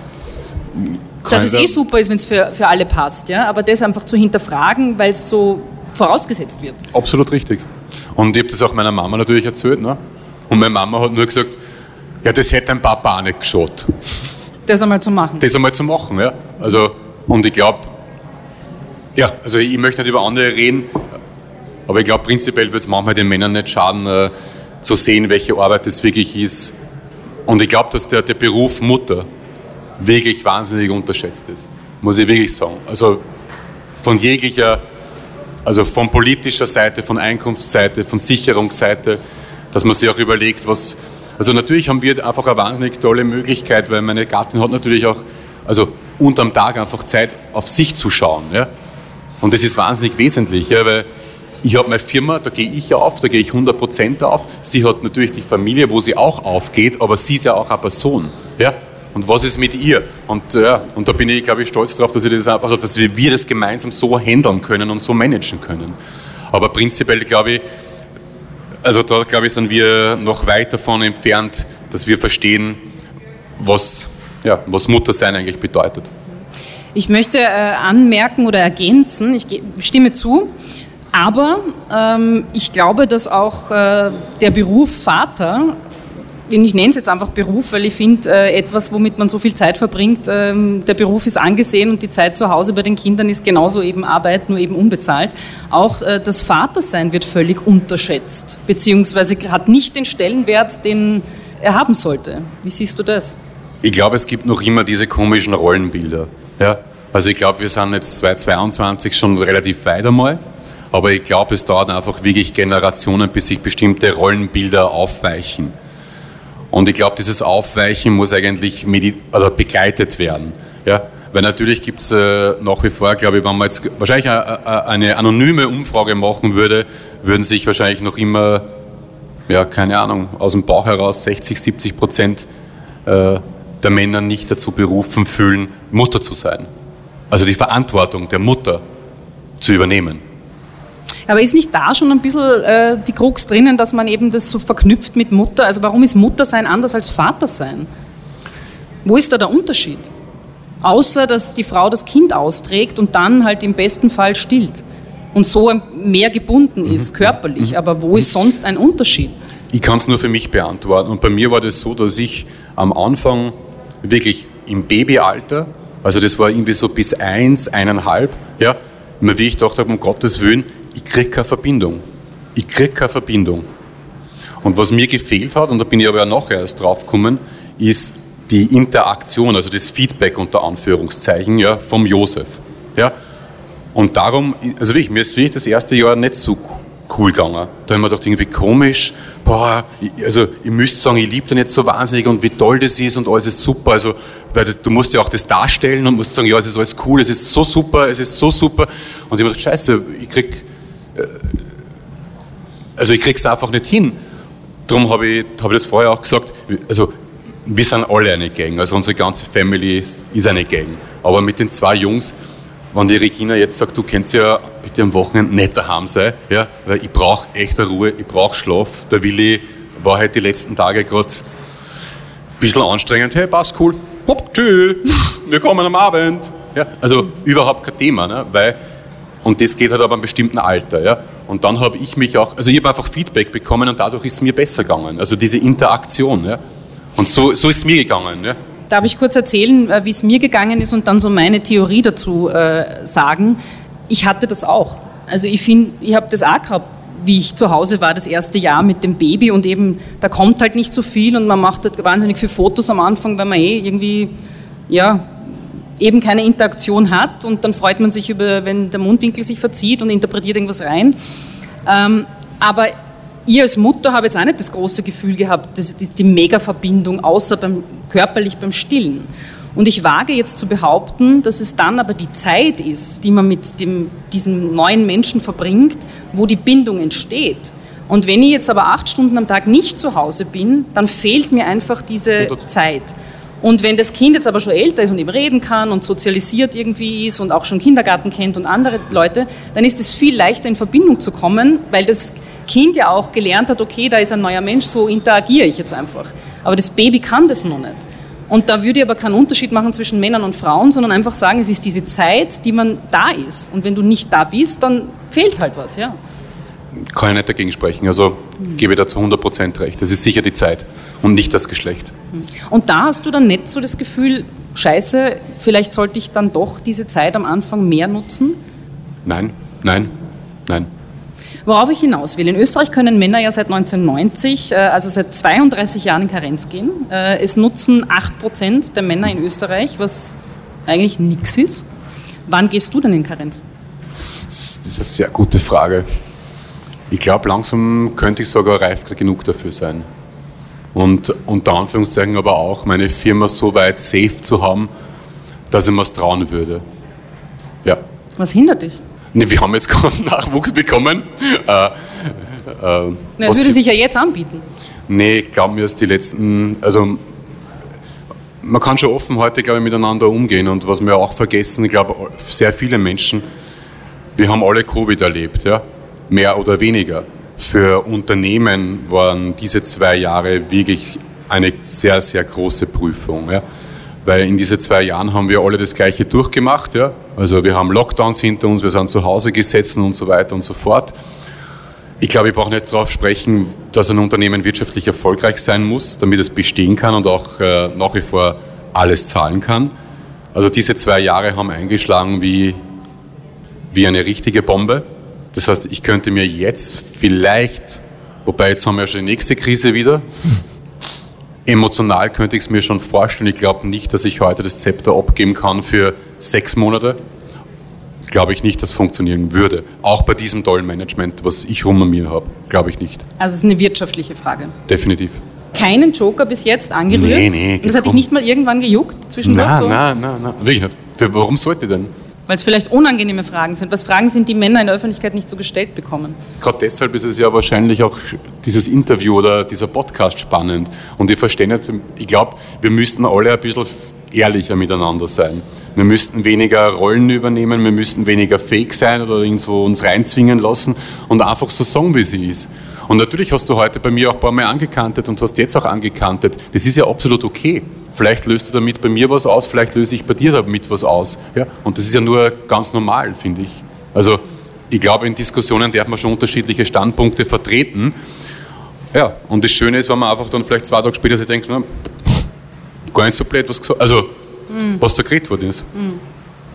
Dass es eh super ist, wenn es für, für alle passt, ja? aber das einfach zu hinterfragen, weil es so vorausgesetzt wird. Absolut richtig. Und ich habe das auch meiner Mama natürlich erzählt. Ne? Und meine Mama hat nur gesagt, ja, das hätte ein Papa auch nicht geschaut. Das einmal zu machen. Das einmal zu machen, ja. Also, und ich glaube, ja, also ich möchte nicht über andere reden, aber ich glaube, prinzipiell wird es manchmal den Männern nicht schaden, äh, zu sehen, welche Arbeit das wirklich ist. Und ich glaube, dass der, der Beruf Mutter wirklich wahnsinnig unterschätzt ist. Muss ich wirklich sagen. Also von jeglicher, also von politischer Seite, von Einkunftsseite, von Sicherungsseite, dass man sich auch überlegt, was, also natürlich haben wir einfach eine wahnsinnig tolle Möglichkeit, weil meine Gattin hat natürlich auch, also unterm Tag einfach Zeit auf sich zu schauen. Ja? Und das ist wahnsinnig wesentlich, ja, weil ich habe meine Firma, da gehe ich auf, da gehe ich 100% auf. Sie hat natürlich die Familie, wo sie auch aufgeht, aber sie ist ja auch eine Person. Ja? Und was ist mit ihr? Und, ja, und da bin ich, glaube ich, stolz darauf, dass, ich das, also, dass wir das gemeinsam so handeln können und so managen können. Aber prinzipiell, glaube ich, also da, glaube ich, sind wir noch weit davon entfernt, dass wir verstehen, was, ja, was Muttersein eigentlich bedeutet. Ich möchte äh, anmerken oder ergänzen, ich stimme zu, Aber ähm, ich glaube, dass auch äh, der Beruf Vater ich nenne es jetzt einfach Beruf, weil ich finde, äh, etwas, womit man so viel Zeit verbringt, ähm, der Beruf ist angesehen und die Zeit zu Hause bei den Kindern ist genauso eben Arbeit, nur eben unbezahlt. Auch äh, das Vatersein wird völlig unterschätzt, beziehungsweise hat nicht den Stellenwert, den er haben sollte. Wie siehst du das? Ich glaube, es gibt noch immer diese komischen Rollenbilder. Ja? Also ich glaube, wir sind jetzt 2022 schon relativ weit einmal. Aber ich glaube, es dauert einfach wirklich Generationen, bis sich bestimmte Rollenbilder aufweichen. Und ich glaube, dieses Aufweichen muss eigentlich also begleitet werden. Ja? Weil natürlich gibt es äh, nach wie vor, glaube ich, wenn man jetzt wahrscheinlich eine, eine anonyme Umfrage machen würde, würden sich wahrscheinlich noch immer, ja, keine Ahnung, aus dem Bauch heraus 60, 70 Prozent äh, der Männer nicht dazu berufen fühlen, Mutter zu sein. Also die Verantwortung der Mutter zu übernehmen. Aber ist nicht da schon ein bisschen äh, die Krux drinnen, dass man eben das so verknüpft mit Mutter? Also warum ist Muttersein anders als Vatersein? Wo ist da der Unterschied? Außer, dass die Frau das Kind austrägt und dann halt im besten Fall stillt und so mehr gebunden ist, mhm. körperlich. Mhm. Aber wo ist sonst ein Unterschied? Ich kann es nur für mich beantworten. Und bei mir war das so, dass ich am Anfang wirklich im Babyalter, also das war irgendwie so bis eins, eineinhalb, ja, wie ich dachte, um Gottes Willen, ich kriege keine Verbindung. Ich kriege keine Verbindung. Und was mir gefehlt hat, und da bin ich aber ja nachher erst drauf gekommen, ist die Interaktion, also das Feedback unter Anführungszeichen ja, vom Josef. Ja? Und darum, also wirklich, mir ist wirklich das erste Jahr nicht so cool gegangen. Da habe ich mir gedacht, irgendwie komisch, boah, also ich müsste sagen, ich liebe den jetzt so wahnsinnig und wie toll das ist und alles ist super. Also, weil du musst ja auch das darstellen und musst sagen, ja, es ist alles cool, es ist so super, es ist so super. Und ich habe gedacht, scheiße, ich krieg äh, also ich krieg's einfach nicht hin. Darum habe ich, hab ich das vorher auch gesagt, also wir sind alle eine Gang, also unsere ganze Family ist, ist eine Gang. Aber mit den zwei Jungs, wenn die Regina jetzt sagt, du kannst ja bitte am Wochenende nicht daheim sein, ja, weil ich brauche echte Ruhe, ich brauche Schlaf. Der Willi war halt die letzten Tage gerade ein bisschen anstrengend. Hey, passt cool. Hopp, tschüss, wir kommen am Abend. Ja, also überhaupt kein Thema, ne, weil und das geht halt aber einem bestimmten Alter. Ja? Und dann habe ich mich auch, also ich habe einfach Feedback bekommen und dadurch ist es mir besser gegangen. Also diese Interaktion. Ja? Und so, so ist es mir gegangen. Ja? Darf ich kurz erzählen, äh, wie es mir gegangen ist und dann so meine Theorie dazu äh, sagen? Ich hatte das auch. Also ich finde, ich habe das auch gehabt, wie ich zu Hause war, das erste Jahr mit dem Baby und eben, da kommt halt nicht so viel und man macht halt wahnsinnig viele Fotos am Anfang, weil man eh irgendwie, ja, eben keine Interaktion hat und dann freut man sich über, wenn der Mundwinkel sich verzieht und interpretiert irgendwas rein. Ähm, aber ich als Mutter habe jetzt auch nicht das große Gefühl gehabt, das ist die Mega-Verbindung, außer beim, körperlich beim Stillen. Und ich wage jetzt zu behaupten, dass es dann aber die Zeit ist, die man mit dem, diesem neuen Menschen verbringt, wo die Bindung entsteht. Und wenn ich jetzt aber acht Stunden am Tag nicht zu Hause bin, dann fehlt mir einfach diese Zeit. Und wenn das Kind jetzt aber schon älter ist und eben reden kann und sozialisiert irgendwie ist und auch schon Kindergarten kennt und andere Leute, dann ist es viel leichter in Verbindung zu kommen, weil das Kind ja auch gelernt hat, okay, da ist ein neuer Mensch, so interagiere ich jetzt einfach. Aber das Baby kann das noch nicht. Und da würde ich aber keinen Unterschied machen zwischen Männern und Frauen, sondern einfach sagen, es ist diese Zeit, die man da ist. Und wenn du nicht da bist, dann fehlt halt was, ja. Kann ich nicht dagegen sprechen. Also mhm. gebe da zu 100 Prozent recht. Das ist sicher die Zeit und nicht das Geschlecht. Und da hast du dann nicht so das Gefühl, scheiße, vielleicht sollte ich dann doch diese Zeit am Anfang mehr nutzen? Nein, nein, nein. Worauf ich hinaus will, in Österreich können Männer ja seit 1990, äh, also seit 32 Jahren in Karenz gehen. Äh, es nutzen 8% der Männer in Österreich, was eigentlich nichts ist. Wann gehst du denn in Karenz? Das ist eine sehr gute Frage. Ich glaube, langsam könnte ich sogar reif genug dafür sein und unter Anführungszeichen aber auch meine Firma so weit safe zu haben, dass ich mir es trauen würde. Ja. Was hindert dich? Nee, wir haben jetzt gerade Nachwuchs bekommen. Äh, äh, das würde sich ja jetzt anbieten. Nee, ich glaube mir, dass die letzten, also man kann schon offen heute, glaube ich, miteinander umgehen und was wir auch vergessen, ich glaube, sehr viele Menschen, wir haben alle Covid erlebt, ja, mehr oder weniger für Unternehmen waren diese zwei Jahre wirklich eine sehr, sehr große Prüfung. Ja. weil in diesen zwei Jahren haben wir alle das Gleiche durchgemacht. Ja? Also wir haben Lockdowns hinter uns, wir sind zu Hause gesessen und so weiter und so fort. Ich glaube, ich brauche nicht darauf sprechen, dass ein Unternehmen wirtschaftlich erfolgreich sein muss, damit es bestehen kann und auch äh, nach wie vor alles zahlen kann. Also diese zwei Jahre haben eingeschlagen wie, wie eine richtige Bombe. Das heißt, ich könnte mir jetzt vielleicht, wobei jetzt haben wir ja schon die nächste Krise wieder, emotional könnte ich es mir schon vorstellen. Ich glaube nicht, dass ich heute das Zepter abgeben kann für sechs Monate glaube ich nicht, dass funktionieren würde. Auch bei diesem tollen Management, was ich rum an mir habe, glaube ich nicht. Also es ist eine wirtschaftliche Frage. Definitiv. Keinen Joker bis jetzt angerührt? Nee, nee. Das hat dich nicht mal irgendwann gejuckt zwischendurch? Nein, so? nein, nein, nein, wirklich nicht. Warum sollte denn? Weil es vielleicht unangenehme Fragen sind. Was Fragen sind, die Männer in der Öffentlichkeit nicht so gestellt bekommen? Gerade deshalb ist es ja wahrscheinlich auch dieses Interview oder dieser Podcast spannend. Und ich verstehe nicht, ich glaube, wir müssten alle ein bisschen ehrlicher miteinander sein. Wir müssten weniger Rollen übernehmen, wir müssten weniger fake sein oder irgendwo uns reinzwingen lassen und einfach so sagen, wie sie ist. Und natürlich hast du heute bei mir auch ein paar Mal angekantet und hast jetzt auch angekantet. Das ist ja absolut okay. Vielleicht löst du damit bei mir was aus, vielleicht löse ich bei dir damit was aus. Ja? Und das ist ja nur ganz normal, finde ich. Also ich glaube, in Diskussionen darf man schon unterschiedliche Standpunkte vertreten. Ja, und das Schöne ist, wenn man einfach dann vielleicht zwei Tage später sich denkt, na, gar nicht so blöd was gesagt, also mhm. was da geredet worden ist. Mhm.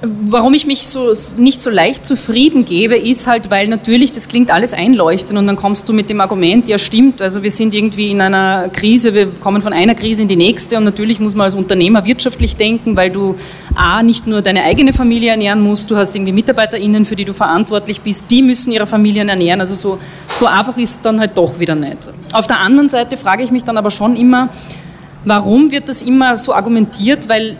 Warum ich mich so nicht so leicht zufrieden gebe, ist halt, weil natürlich das klingt alles einleuchtend und dann kommst du mit dem Argument, ja stimmt, also wir sind irgendwie in einer Krise, wir kommen von einer Krise in die nächste und natürlich muss man als Unternehmer wirtschaftlich denken, weil du a nicht nur deine eigene Familie ernähren musst, du hast irgendwie MitarbeiterInnen, für die du verantwortlich bist, die müssen ihre Familien ernähren, also so, so einfach ist dann halt doch wieder nicht. Auf der anderen Seite frage ich mich dann aber schon immer, Warum wird das immer so argumentiert? Weil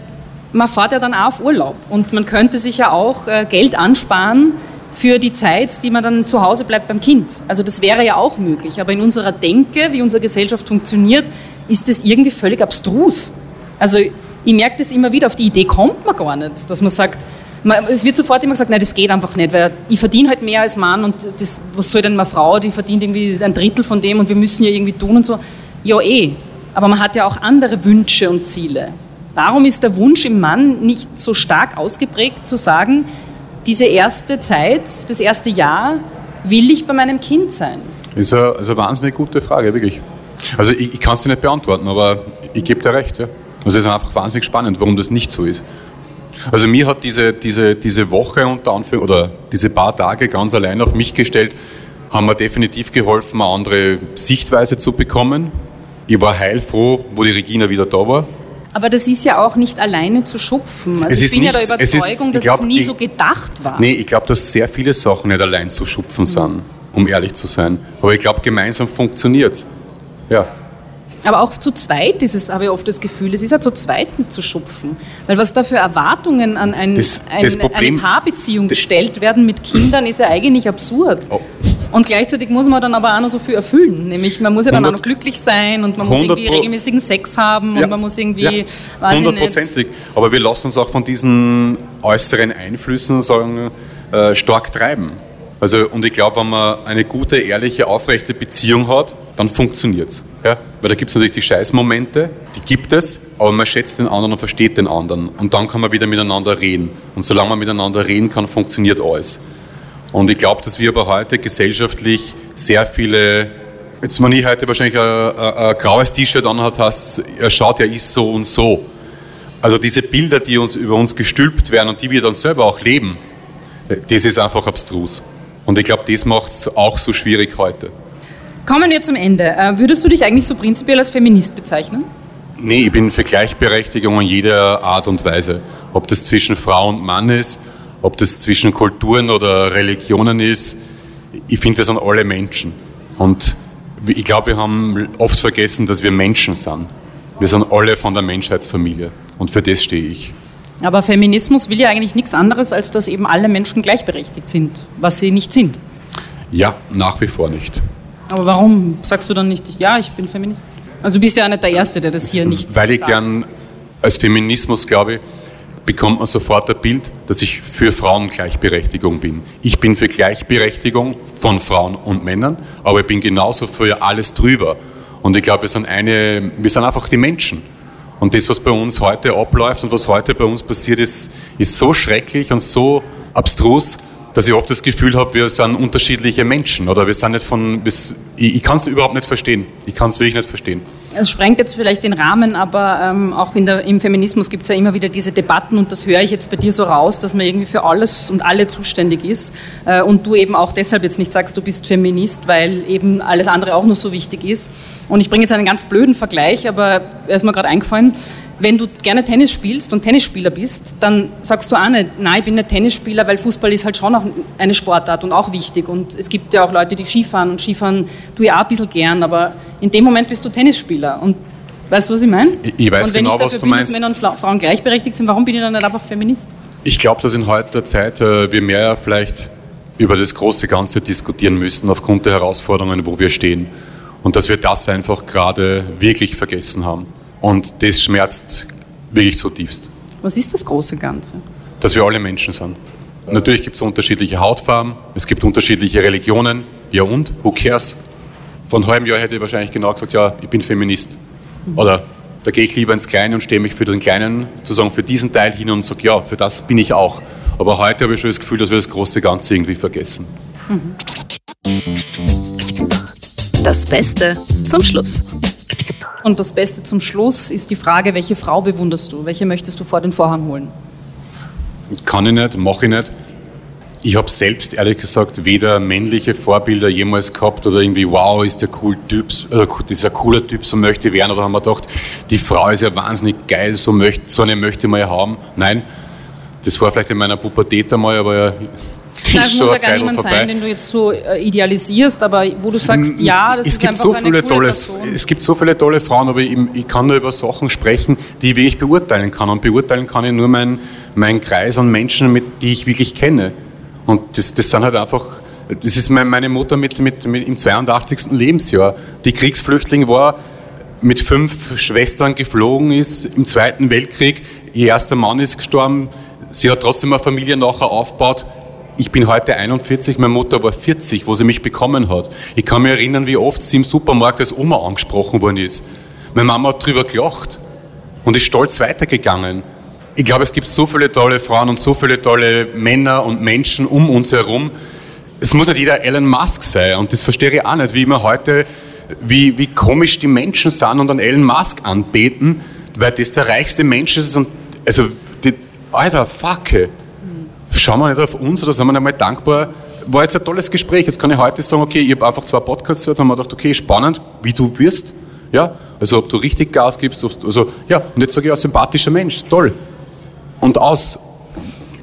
man fährt ja dann auch auf Urlaub und man könnte sich ja auch äh, Geld ansparen für die Zeit, die man dann zu Hause bleibt beim Kind. Also das wäre ja auch möglich. Aber in unserer Denke, wie unsere Gesellschaft funktioniert, ist das irgendwie völlig abstrus. Also ich merke das immer wieder, auf die Idee kommt man gar nicht, dass man sagt, man, es wird sofort immer gesagt, nein, das geht einfach nicht, weil ich verdiene halt mehr als Mann und das, was soll denn eine Frau, die verdient irgendwie ein Drittel von dem und wir müssen ja irgendwie tun und so. Ja eh, aber man hat ja auch andere Wünsche und Ziele. Warum ist der Wunsch im Mann nicht so stark ausgeprägt zu sagen, diese erste Zeit, das erste Jahr will ich bei meinem Kind sein? Das ist eine, eine wahnsinnig gute Frage, wirklich. Also ich, ich kann es dir nicht beantworten, aber ich gebe dir recht. Ja. Also es ist einfach wahnsinnig spannend, warum das nicht so ist. Also mir hat diese, diese, diese Woche unter Anführung, oder diese paar Tage ganz allein auf mich gestellt, haben mir definitiv geholfen, eine andere Sichtweise zu bekommen, ich war heilfroh, wo die Regina wieder da war. Aber das ist ja auch nicht alleine zu schupfen. Also ich bin nicht, ja der Überzeugung, ist, dass glaub, es nie ich, so gedacht war. Nee, ich glaube, dass sehr viele Sachen nicht allein zu schupfen sind, um ehrlich zu sein. Aber ich glaube, gemeinsam funktioniert es. Ja. Aber auch zu zweit ist es, habe ich oft das Gefühl, es ist ja zu zweit nicht zu schupfen. Weil was da für Erwartungen an ein, das, ein, das Problem, eine Paarbeziehung gestellt werden mit Kindern, ist ja eigentlich absurd. Oh. Und gleichzeitig muss man dann aber auch noch so viel erfüllen. Nämlich man muss ja dann auch noch glücklich sein und man muss irgendwie regelmäßigen Sex haben ja. und man muss irgendwie. Ja. Hundertprozentig. Aber wir lassen uns auch von diesen äußeren Einflüssen sagen, äh, stark treiben. Also, und ich glaube, wenn man eine gute, ehrliche, aufrechte Beziehung hat, dann funktioniert es. Ja? Weil da gibt es natürlich die Scheißmomente, die gibt es, aber man schätzt den anderen und versteht den anderen. Und dann kann man wieder miteinander reden. Und solange man miteinander reden kann, funktioniert alles. Und ich glaube, dass wir aber heute gesellschaftlich sehr viele, jetzt wenn ich heute wahrscheinlich ein, ein, ein graues T-Shirt anhat, hast, er schaut, er ist so und so. Also diese Bilder, die uns über uns gestülpt werden und die wir dann selber auch leben, das ist einfach abstrus. Und ich glaube, das macht es auch so schwierig heute. Kommen wir zum Ende. Äh, würdest du dich eigentlich so prinzipiell als Feminist bezeichnen? Nee, ich bin für Gleichberechtigung in jeder Art und Weise. Ob das zwischen Frau und Mann ist, ob das zwischen Kulturen oder Religionen ist, ich finde, wir sind alle Menschen. Und ich glaube, wir haben oft vergessen, dass wir Menschen sind. Wir sind alle von der Menschheitsfamilie. Und für das stehe ich. Aber Feminismus will ja eigentlich nichts anderes, als dass eben alle Menschen gleichberechtigt sind, was sie nicht sind. Ja, nach wie vor nicht. Aber warum sagst du dann nicht, ja, ich bin Feminist? Also du bist ja nicht der Erste, der das hier nicht Weil ich sagt. gern als Feminismus glaube, bekommt man sofort ein Bild, dass ich für Frauengleichberechtigung bin. Ich bin für Gleichberechtigung von Frauen und Männern, aber ich bin genauso für alles drüber. Und ich glaube, wir sind eine, wir sind einfach die Menschen. Und das, was bei uns heute abläuft und was heute bei uns passiert ist, ist so schrecklich und so abstrus, dass ich oft das Gefühl habe, wir sind unterschiedliche Menschen oder wir sind nicht von. Ich, ich kann es überhaupt nicht verstehen. Ich kann es wirklich nicht verstehen. Es sprengt jetzt vielleicht den Rahmen, aber ähm, auch der, im Feminismus gibt es ja immer wieder diese Debatten und das höre ich jetzt bei dir so raus, dass man irgendwie für alles und alle zuständig ist äh, und du eben auch deshalb jetzt nicht sagst, du bist Feminist, weil eben alles andere auch noch so wichtig ist. Und ich bringe jetzt einen ganz blöden Vergleich, aber er ist mir gerade eingefallen wenn du gerne Tennis spielst und Tennisspieler bist, dann sagst du auch nicht, nein, ich bin nicht Tennisspieler, weil Fußball ist halt schon auch eine Sportart und auch wichtig. Und es gibt ja auch Leute, die Skifahren und Skifahren tue ich auch ein bisschen gern, aber in dem Moment bist du Tennisspieler. Und weißt du, was ich meine? Ich weiß genau, was du bin, meinst. Wenn Männer und Frauen gleichberechtigt sind, warum bin ich dann nicht einfach Feminist? Ich glaube, dass in heutiger Zeit äh, wir mehr vielleicht über das große Ganze diskutieren müssen, aufgrund der Herausforderungen, wo wir stehen. Und dass wir das einfach gerade wirklich vergessen haben. Und das schmerzt wirklich zutiefst. Was ist das große Ganze? Dass wir alle Menschen sind. Natürlich gibt es unterschiedliche Hautfarben, es gibt unterschiedliche Religionen. Ja und? Who cares? Vor einem halben Jahr hätte ich wahrscheinlich genau gesagt, ja, ich bin Feminist. Mhm. Oder da gehe ich lieber ins Kleine und stehe mich für den Kleinen, sozusagen für diesen Teil hin und sage, ja, für das bin ich auch. Aber heute habe ich schon das Gefühl, dass wir das große Ganze irgendwie vergessen. Mhm. Das Beste zum Schluss. Und das Beste zum Schluss ist die Frage, welche Frau bewunderst du? Welche möchtest du vor den Vorhang holen? Kann ich nicht, mache ich nicht. Ich habe selbst ehrlich gesagt weder männliche Vorbilder jemals gehabt oder irgendwie, wow, ist der cool Typ, äh, dieser cooler Typ, so möchte ich werden. Oder haben wir gedacht, die Frau ist ja wahnsinnig geil, so, möchte, so eine möchte ich mal haben. Nein, das war vielleicht in meiner Pubertät einmal, aber ja, Nein, es muss ja gar niemand vorbei. sein, den du jetzt so äh, idealisierst, aber wo du sagst, ja, das es ist gibt einfach so eine viele coole tolle, Person. Es gibt so viele tolle Frauen, aber ich, ich, kann nur über Sachen sprechen, die ich beurteilen kann. Und beurteilen kann ich nur meinen mein Kreis an Menschen, mit, die ich wirklich kenne. Und das, das sind halt einfach, das ist meine Mutter mit, mit, mit im 82. Lebensjahr. Die Kriegsflüchtling war, mit fünf Schwestern geflogen ist im Zweiten Weltkrieg. Ihr erster Mann ist gestorben. Sie hat trotzdem eine Familie nachher aufgebaut ich bin heute 41, meine Mutter war 40, wo sie mich bekommen hat. Ich kann mich erinnern, wie oft sie im Supermarkt als Oma angesprochen worden ist. Meine Mama hat drüber gelacht und ist stolz weitergegangen. Ich glaube, es gibt so viele tolle Frauen und so viele tolle Männer und Menschen um uns herum. Es muss nicht jeder Elon Musk sein und das verstehe ich auch nicht, wie immer heute, wie, wie komisch die Menschen sind und an Elon Musk anbeten, weil das der reichste Mensch ist und also, die, alter, fuck schauen wir nicht auf uns oder sind wir nicht mal dankbar? War jetzt ein tolles Gespräch. Jetzt kann ich heute sagen, okay, ich habe einfach zwei Podcasts gehört und mir gedacht, okay, spannend, wie du wirst. Ja, also ob du richtig Gas gibst, also ja, und jetzt sage ich, ein sympathischer Mensch, toll. Und aus.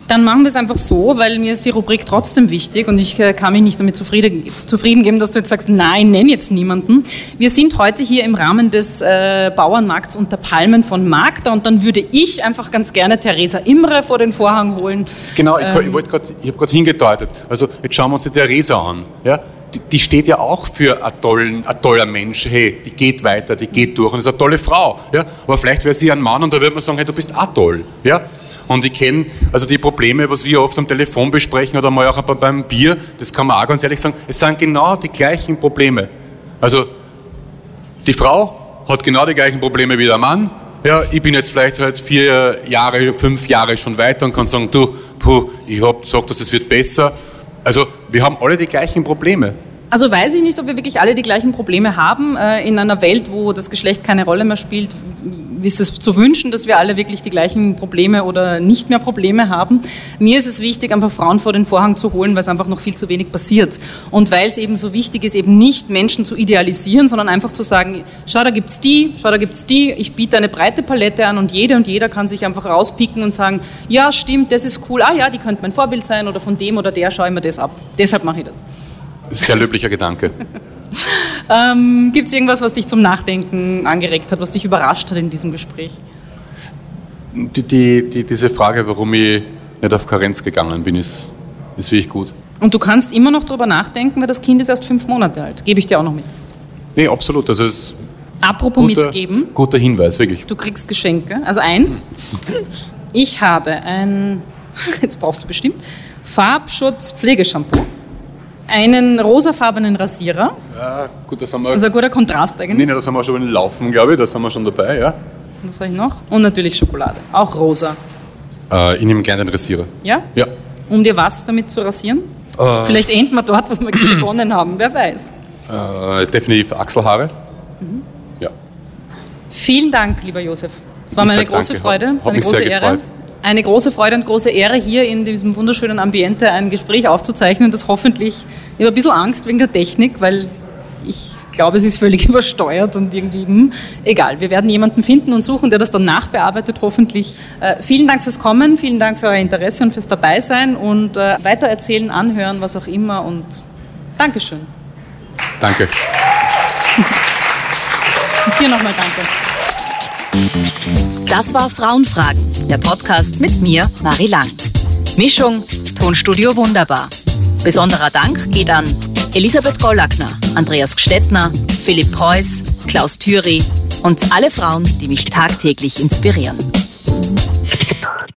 Dann machen wir es einfach so, weil mir ist die Rubrik trotzdem wichtig und ich äh, kann mich nicht damit zufrieden, zufrieden geben, dass du jetzt sagst, nein, nenn jetzt niemanden. Wir sind heute hier im Rahmen des äh, Bauernmarkts unter Palmen von Magda und dann würde ich einfach ganz gerne Theresa Imre vor den Vorhang holen. Genau, ich, ähm, ich, grad, ich habe gerade hingedeutet. Also jetzt schauen wir uns die Theresa an. Ja? Die, die, steht ja auch für einen tollen, ein toller Mensch. Hey, die geht weiter, die geht durch und ist eine tolle Frau. Ja? Aber vielleicht wäre sie ein Mann und da würde man sagen, hey, du bist auch toll. Ja? Und ich kenne also die Probleme, was wir oft am Telefon besprechen oder mal auch beim Bier, das kann man auch ganz ehrlich sagen, es sind genau die gleichen Probleme. Also die Frau hat genau die gleichen Probleme wie der Mann. Ja, ich bin jetzt vielleicht halt vier Jahre, fünf Jahre schon weiter und kann sagen, du, puh, ich habe gesagt, dass es wird besser. Also wir haben alle die gleichen Probleme. Also weiß ich nicht, ob wir wirklich alle die gleichen Probleme haben. Äh, in einer Welt, wo das Geschlecht keine Rolle mehr spielt, ist es zu wünschen, dass wir alle wirklich die gleichen Probleme oder nicht mehr Probleme haben. Mir ist es wichtig, einfach Frauen vor den Vorhang zu holen, weil es einfach noch viel zu wenig passiert. Und weil es eben so wichtig ist, eben nicht Menschen zu idealisieren, sondern einfach zu sagen, schau, da gibt's die, schau, da gibt's die, ich biete eine breite Palette an und jede und jeder kann sich einfach rauspicken und sagen, ja, stimmt, das ist cool, ah ja, die könnte mein Vorbild sein oder von dem oder der schaue ich mir das ab. Deshalb mache ich das. Sehr löblicher Gedanke. ähm, Gibt es irgendwas, was dich zum Nachdenken angeregt hat, was dich überrascht hat in diesem Gespräch? Die, die, die, diese Frage, warum ich nicht auf Karenz gegangen bin, ist, ist wirklich gut. Und du kannst immer noch darüber nachdenken, weil das Kind ist erst fünf Monate alt. Gebe ich dir auch noch mit. Nee, absolut. Also es Apropos guter, mitgeben. Guter Hinweis, wirklich. Du kriegst Geschenke. Also eins. Ich habe ein, jetzt brauchst du bestimmt, Farbschutz Pflegeshampoo einen rosafarbenen Rasierer. Ja, gut, das haben wir. Also ein guter Kontrast eigentlich. Nein, nee, das haben wir schon beim Laufen, glaube ich, das haben wir schon dabei, ja. Was habe ich noch? Und natürlich Schokolade. Auch rosa. Äh, ich nehme gerne den Rasierer. Ja? Ja. Um dir was damit zu rasieren? Äh. Vielleicht enden wir dort, wo wir begonnen haben. Wer weiß. Äh, definitiv Achselhaare. Mhm. Ja. Vielen Dank, lieber Josef. Es war mir eine große danke. Freude, Hat eine große Ehre. gefreut. Eine große Freude und große Ehre, hier in diesem wunderschönen Ambiente ein Gespräch aufzuzeichnen, das hoffentlich. Ich habe ein bisschen Angst wegen der Technik, weil ich glaube, es ist völlig übersteuert und irgendwie, hm, egal. Wir werden jemanden finden und suchen, der das dann nachbearbeitet, hoffentlich. Äh, vielen Dank fürs Kommen, vielen Dank für euer Interesse und fürs Dabeisein und äh, weitererzählen, anhören, was auch immer und Dankeschön. Danke. Und dir nochmal danke. Das war Frauenfragen, der Podcast mit mir, Marie Lang. Mischung, Tonstudio Wunderbar. Besonderer Dank geht an Elisabeth Gollackner, Andreas Gstettner, Philipp Preuß, Klaus Thüry und alle Frauen, die mich tagtäglich inspirieren.